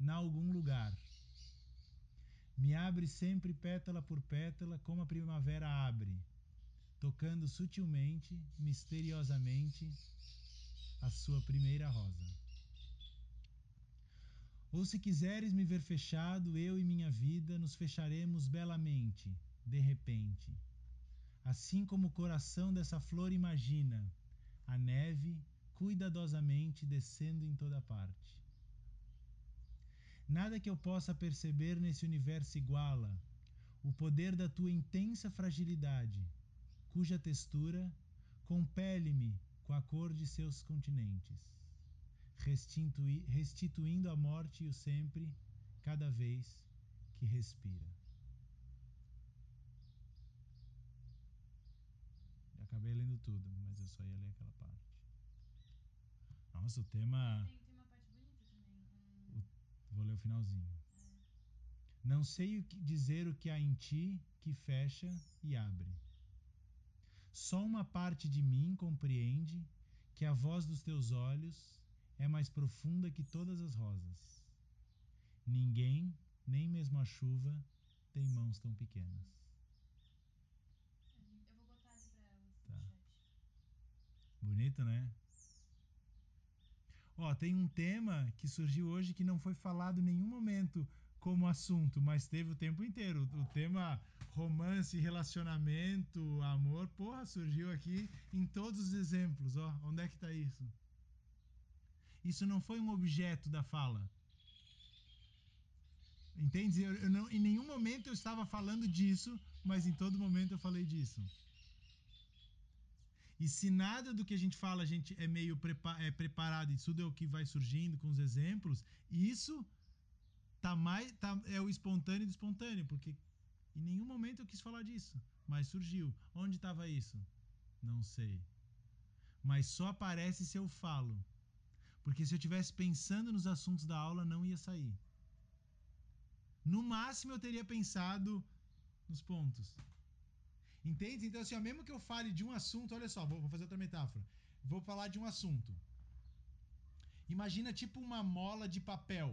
em algum lugar. Me abre sempre pétala por pétala, como a primavera abre, tocando sutilmente, misteriosamente, a sua primeira rosa. Ou se quiseres me ver fechado, eu e minha vida nos fecharemos belamente, de repente. Assim como o coração dessa flor imagina, a neve cuidadosamente descendo em toda parte. Nada que eu possa perceber nesse universo iguala o poder da tua intensa fragilidade, cuja textura compele-me com a cor de seus continentes, restitui- restituindo a morte e o sempre, cada vez que respira. Eu acabei lendo tudo, mas eu só ia ler aquela parte. Nossa, o tema.
Tem, tem uma parte bonita também. Um,
Vou ler o finalzinho.
é,
Não sei o que dizer o que há em ti que fecha e abre. Só uma parte de mim compreende que a voz dos teus olhos é mais profunda que todas as rosas. Ninguém, nem mesmo a chuva, tem mãos tão pequenas.
eu vou botar ali pra elas
Tá.
chat.
Bonito, né? Ó, tem um tema que surgiu hoje que não foi falado em nenhum momento como assunto, mas teve o tempo inteiro. O tema romance, relacionamento, amor, porra, surgiu aqui em todos os exemplos, ó. Onde é que tá isso? Isso não foi um objeto da fala. Entende? Eu, eu não, em nenhum momento eu estava falando disso, mas em todo momento eu falei disso. E se nada do que a gente fala a gente é meio prepa é preparado tudo é o que vai surgindo com os exemplos, isso tá mais tá, é o espontâneo do espontâneo, porque em nenhum momento eu quis falar disso, mas surgiu. Onde estava isso? Não sei. Mas só aparece se eu falo. Porque se eu tivesse pensando nos assuntos da aula, não ia sair. No máximo eu teria pensado nos pontos. Entende? Então, assim, ó, mesmo que eu fale de um assunto, olha só, vou fazer outra metáfora. Vou falar de um assunto. Imagina tipo uma mola de papel.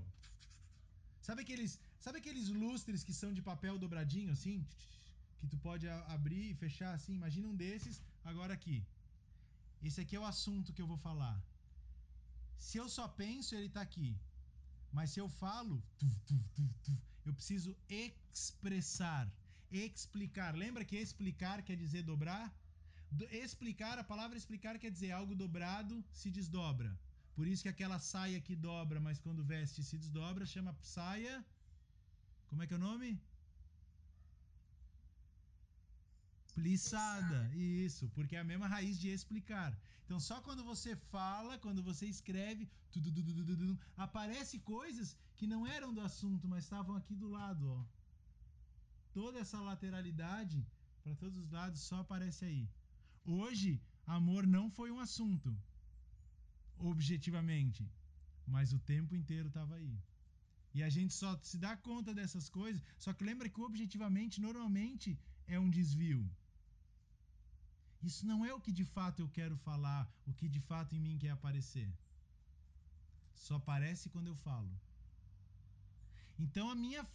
Sabe aqueles, sabe aqueles lustres que são de papel dobradinho, assim? Que tu pode abrir e fechar assim? Imagina um desses, agora aqui. Esse aqui é o assunto que eu vou falar. Se eu só penso, ele tá aqui. Mas se eu falo, eu preciso expressar, explicar. Lembra que explicar quer dizer dobrar? Do- explicar, a palavra explicar quer dizer algo dobrado se desdobra. Por isso que aquela saia que dobra, mas quando veste se desdobra, chama saia. Como é que é o nome? Plissada. Isso, porque é a mesma raiz de explicar. Então, só quando você fala, quando você escreve, tudo, tudo, tudo, tudo, aparece coisas que não eram do assunto, mas estavam aqui do lado, ó. Toda essa lateralidade para todos os lados só aparece aí. Hoje, amor não foi um assunto, objetivamente, mas o tempo inteiro estava aí. E a gente só se dá conta dessas coisas, só que lembra que objetivamente, normalmente, é um desvio. Isso não é o que de fato eu quero falar, o que de fato em mim quer aparecer. Só aparece quando eu falo. Então a minha,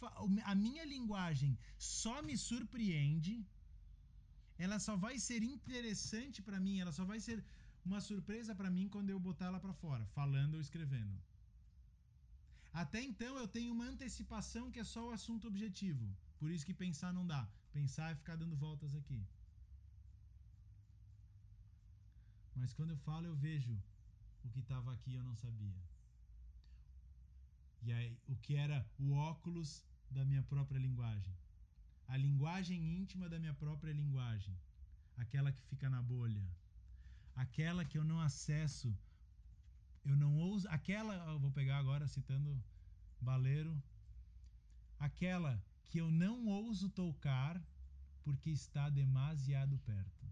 a minha linguagem só me surpreende, ela só vai ser interessante para mim, ela só vai ser uma surpresa para mim quando eu botar ela para fora, falando ou escrevendo. Até então eu tenho uma antecipação que é só o assunto objetivo. Por isso que pensar não dá. Pensar é ficar dando voltas aqui. Mas quando eu falo, eu vejo o que estava aqui eu não sabia. E aí, o que era o óculos da minha própria linguagem. A linguagem íntima da minha própria linguagem. Aquela que fica na bolha. Aquela que eu não acesso. Eu não ouso. Aquela, vou pegar agora citando Baleiro. Aquela que eu não ouso tocar porque está demasiado perto.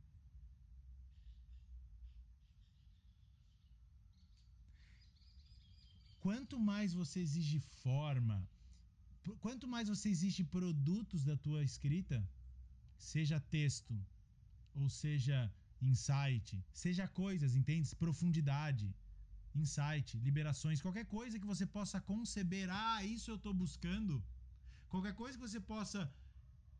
Quanto mais você exige forma, quanto mais você exige produtos da tua escrita, seja texto, ou seja insight, seja coisas, entende? Profundidade, insight, liberações, qualquer coisa que você possa conceber, ah, isso eu estou buscando, qualquer coisa que você possa,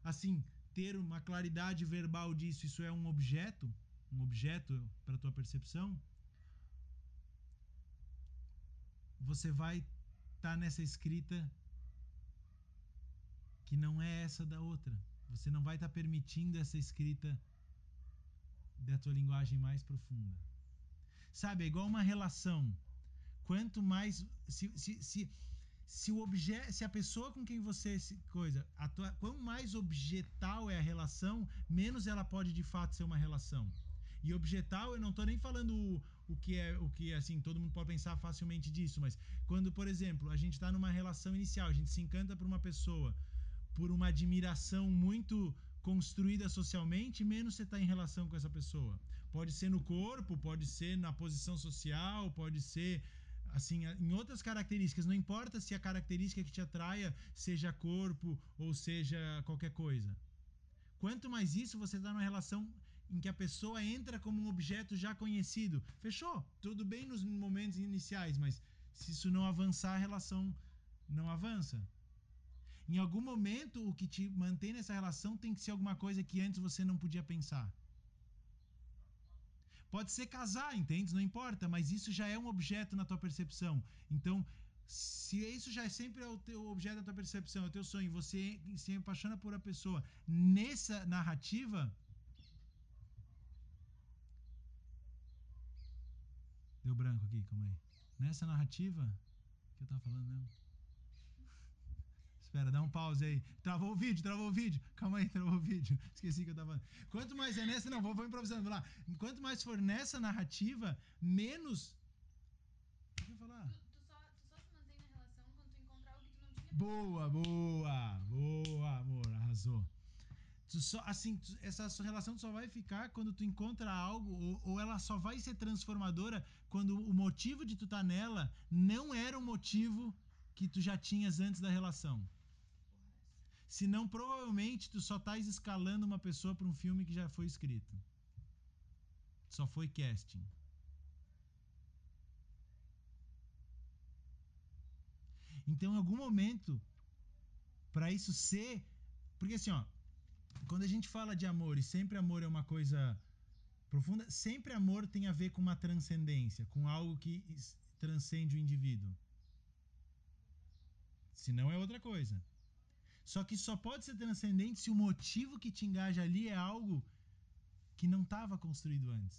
assim, ter uma claridade verbal disso, isso é um objeto, um objeto para tua percepção, você vai estar nessa escrita que não é essa da outra. Você não vai estar permitindo essa escrita da tua linguagem mais profunda. Sabe, é igual uma relação. Quanto mais. Se, se, se, se o objeto. Se a pessoa com quem você. se- Coisa. A tua, quanto mais objetal é a relação, menos ela pode de fato ser uma relação. E objetal, eu não tô nem falando o, o que é o que assim, todo mundo pode pensar facilmente disso, mas quando, por exemplo, a gente tá numa relação inicial, a gente se encanta por uma pessoa, por uma admiração muito construída socialmente, menos você está em relação com essa pessoa. Pode ser no corpo, pode ser na posição social, pode ser assim em outras características. Não importa se a característica que te atraia seja corpo ou seja qualquer coisa. Quanto mais isso, você está numa relação em que a pessoa entra como um objeto já conhecido. Fechou? Tudo bem nos momentos iniciais, mas se isso não avançar, a relação não avança. Em algum momento, o que te mantém nessa relação tem que ser alguma coisa que antes você não podia pensar. Pode ser casar, entende? Não importa, mas isso já é um objeto na tua percepção. Então, se isso já é sempre o teu objeto da tua percepção, é o teu sonho, você se apaixona por a pessoa nessa narrativa, Deu branco aqui, calma aí. Nessa narrativa, que eu tava falando mesmo? Espera, dá um pause aí. Travou o vídeo, travou o vídeo. Calma aí, travou o vídeo. *laughs* Esqueci que eu tava. Quanto mais é nessa. Não, vou, vou improvisando. Vou lá. Quanto mais for nessa narrativa, menos. O que eu ia falar?
Tu, tu só, tu só se mantém na relação quando tu encontrar algo que tu não tinha
Boa, boa, boa, amor, arrasou. Tu só, assim, tu- essa sua relação só vai ficar quando tu encontra algo, ou, ou ela só vai ser transformadora quando o motivo de tu estar nela não era um motivo que tu já tinhas antes da relação. Senão, provavelmente, tu só estás escalando uma pessoa para um filme que já foi escrito. Só foi casting. Então, em algum momento, para isso ser. Porque assim, ó, quando a gente fala de amor e sempre amor é uma coisa profunda, sempre amor tem a ver com uma transcendência, com algo que transcende o indivíduo. Se não é outra coisa. Só que só pode ser transcendente se o motivo que te engaja ali é algo que não estava construído antes.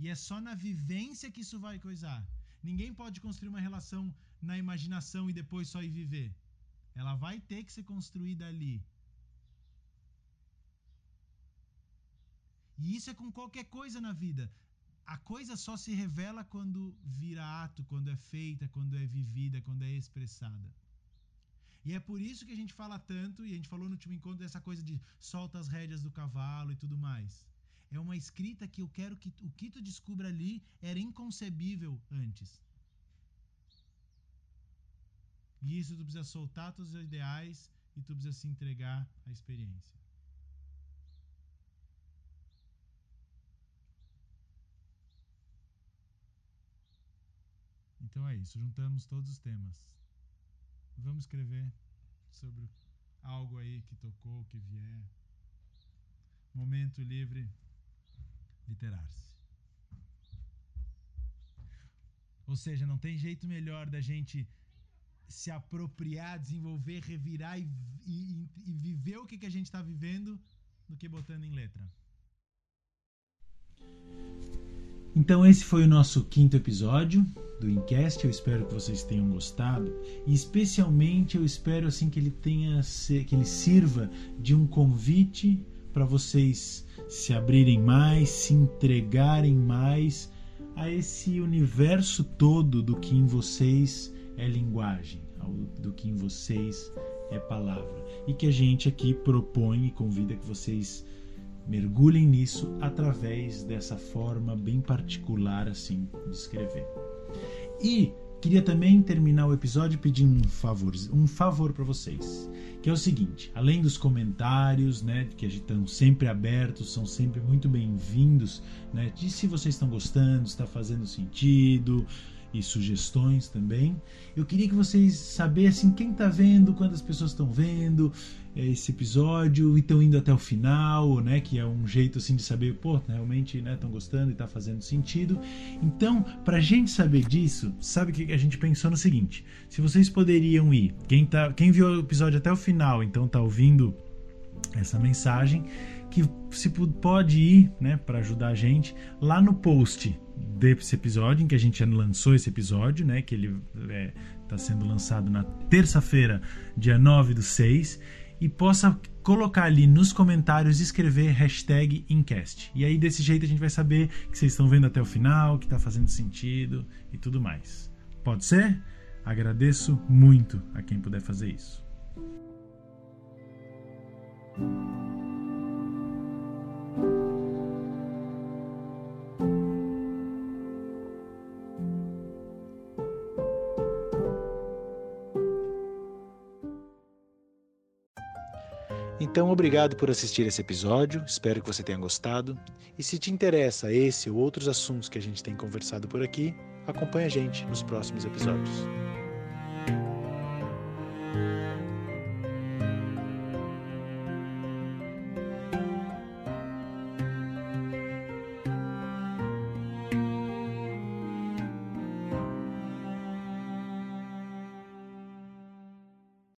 E é só na vivência que isso vai coisar. Ninguém pode construir uma relação na imaginação e depois só ir viver. Ela vai ter que ser construída ali. E isso é com qualquer coisa na vida. A coisa só se revela quando vira ato, quando é feita, quando é vivida, quando é expressada. E é por isso que a gente fala tanto, e a gente falou no último encontro dessa coisa de solta as rédeas do cavalo e tudo mais. É uma escrita que eu quero que o que tu descubra ali era inconcebível antes. E isso tu precisa soltar teus ideais e tu precisa se entregar à experiência. Então é isso, juntamos todos os temas. Vamos escrever sobre algo aí que tocou, que vier. Momento livre, literar-se. Ou seja, não tem jeito melhor da gente se apropriar, desenvolver, revirar e, e, e viver o que, que a gente está vivendo do que botando em letra. Então esse foi o nosso quinto episódio do Incast. Eu espero que vocês tenham gostado e especialmente eu espero assim que ele tenha que ele sirva de um convite para vocês se abrirem mais, se entregarem mais a esse universo todo do que em vocês é linguagem, do que em vocês é palavra. E que a gente aqui propõe e convida que vocês mergulhem nisso através dessa forma bem particular assim de escrever. E queria também terminar o episódio pedindo um favor, um favor para vocês, que é o seguinte: além dos comentários, né, que estão sempre abertos, são sempre muito bem-vindos, né, de se vocês estão gostando, está fazendo sentido e sugestões também. Eu queria que vocês sabessem quem está vendo, quantas pessoas estão vendo, esse episódio e estão indo até o final, né? Que é um jeito assim de saber, pô, realmente estão né, gostando e está fazendo sentido. Então, para a gente saber disso, sabe que a gente pensou no seguinte: se vocês poderiam ir, quem, tá, quem viu o episódio até o final, então está ouvindo essa mensagem, que se pode ir, né, para ajudar a gente, lá no post desse episódio, em que a gente lançou esse episódio, né, que ele está é, tá sendo lançado na terça-feira, dia 9 do 6 e possa colocar ali nos comentários escrever hashtag Incast. E aí desse jeito a gente vai saber que vocês estão vendo até o final, que está fazendo sentido e tudo mais. Pode ser? Agradeço muito a quem puder fazer isso. Então, obrigado por assistir esse episódio, espero que você tenha gostado. E se te interessa esse ou outros assuntos que a gente tem conversado por aqui, acompanhe a gente nos próximos episódios.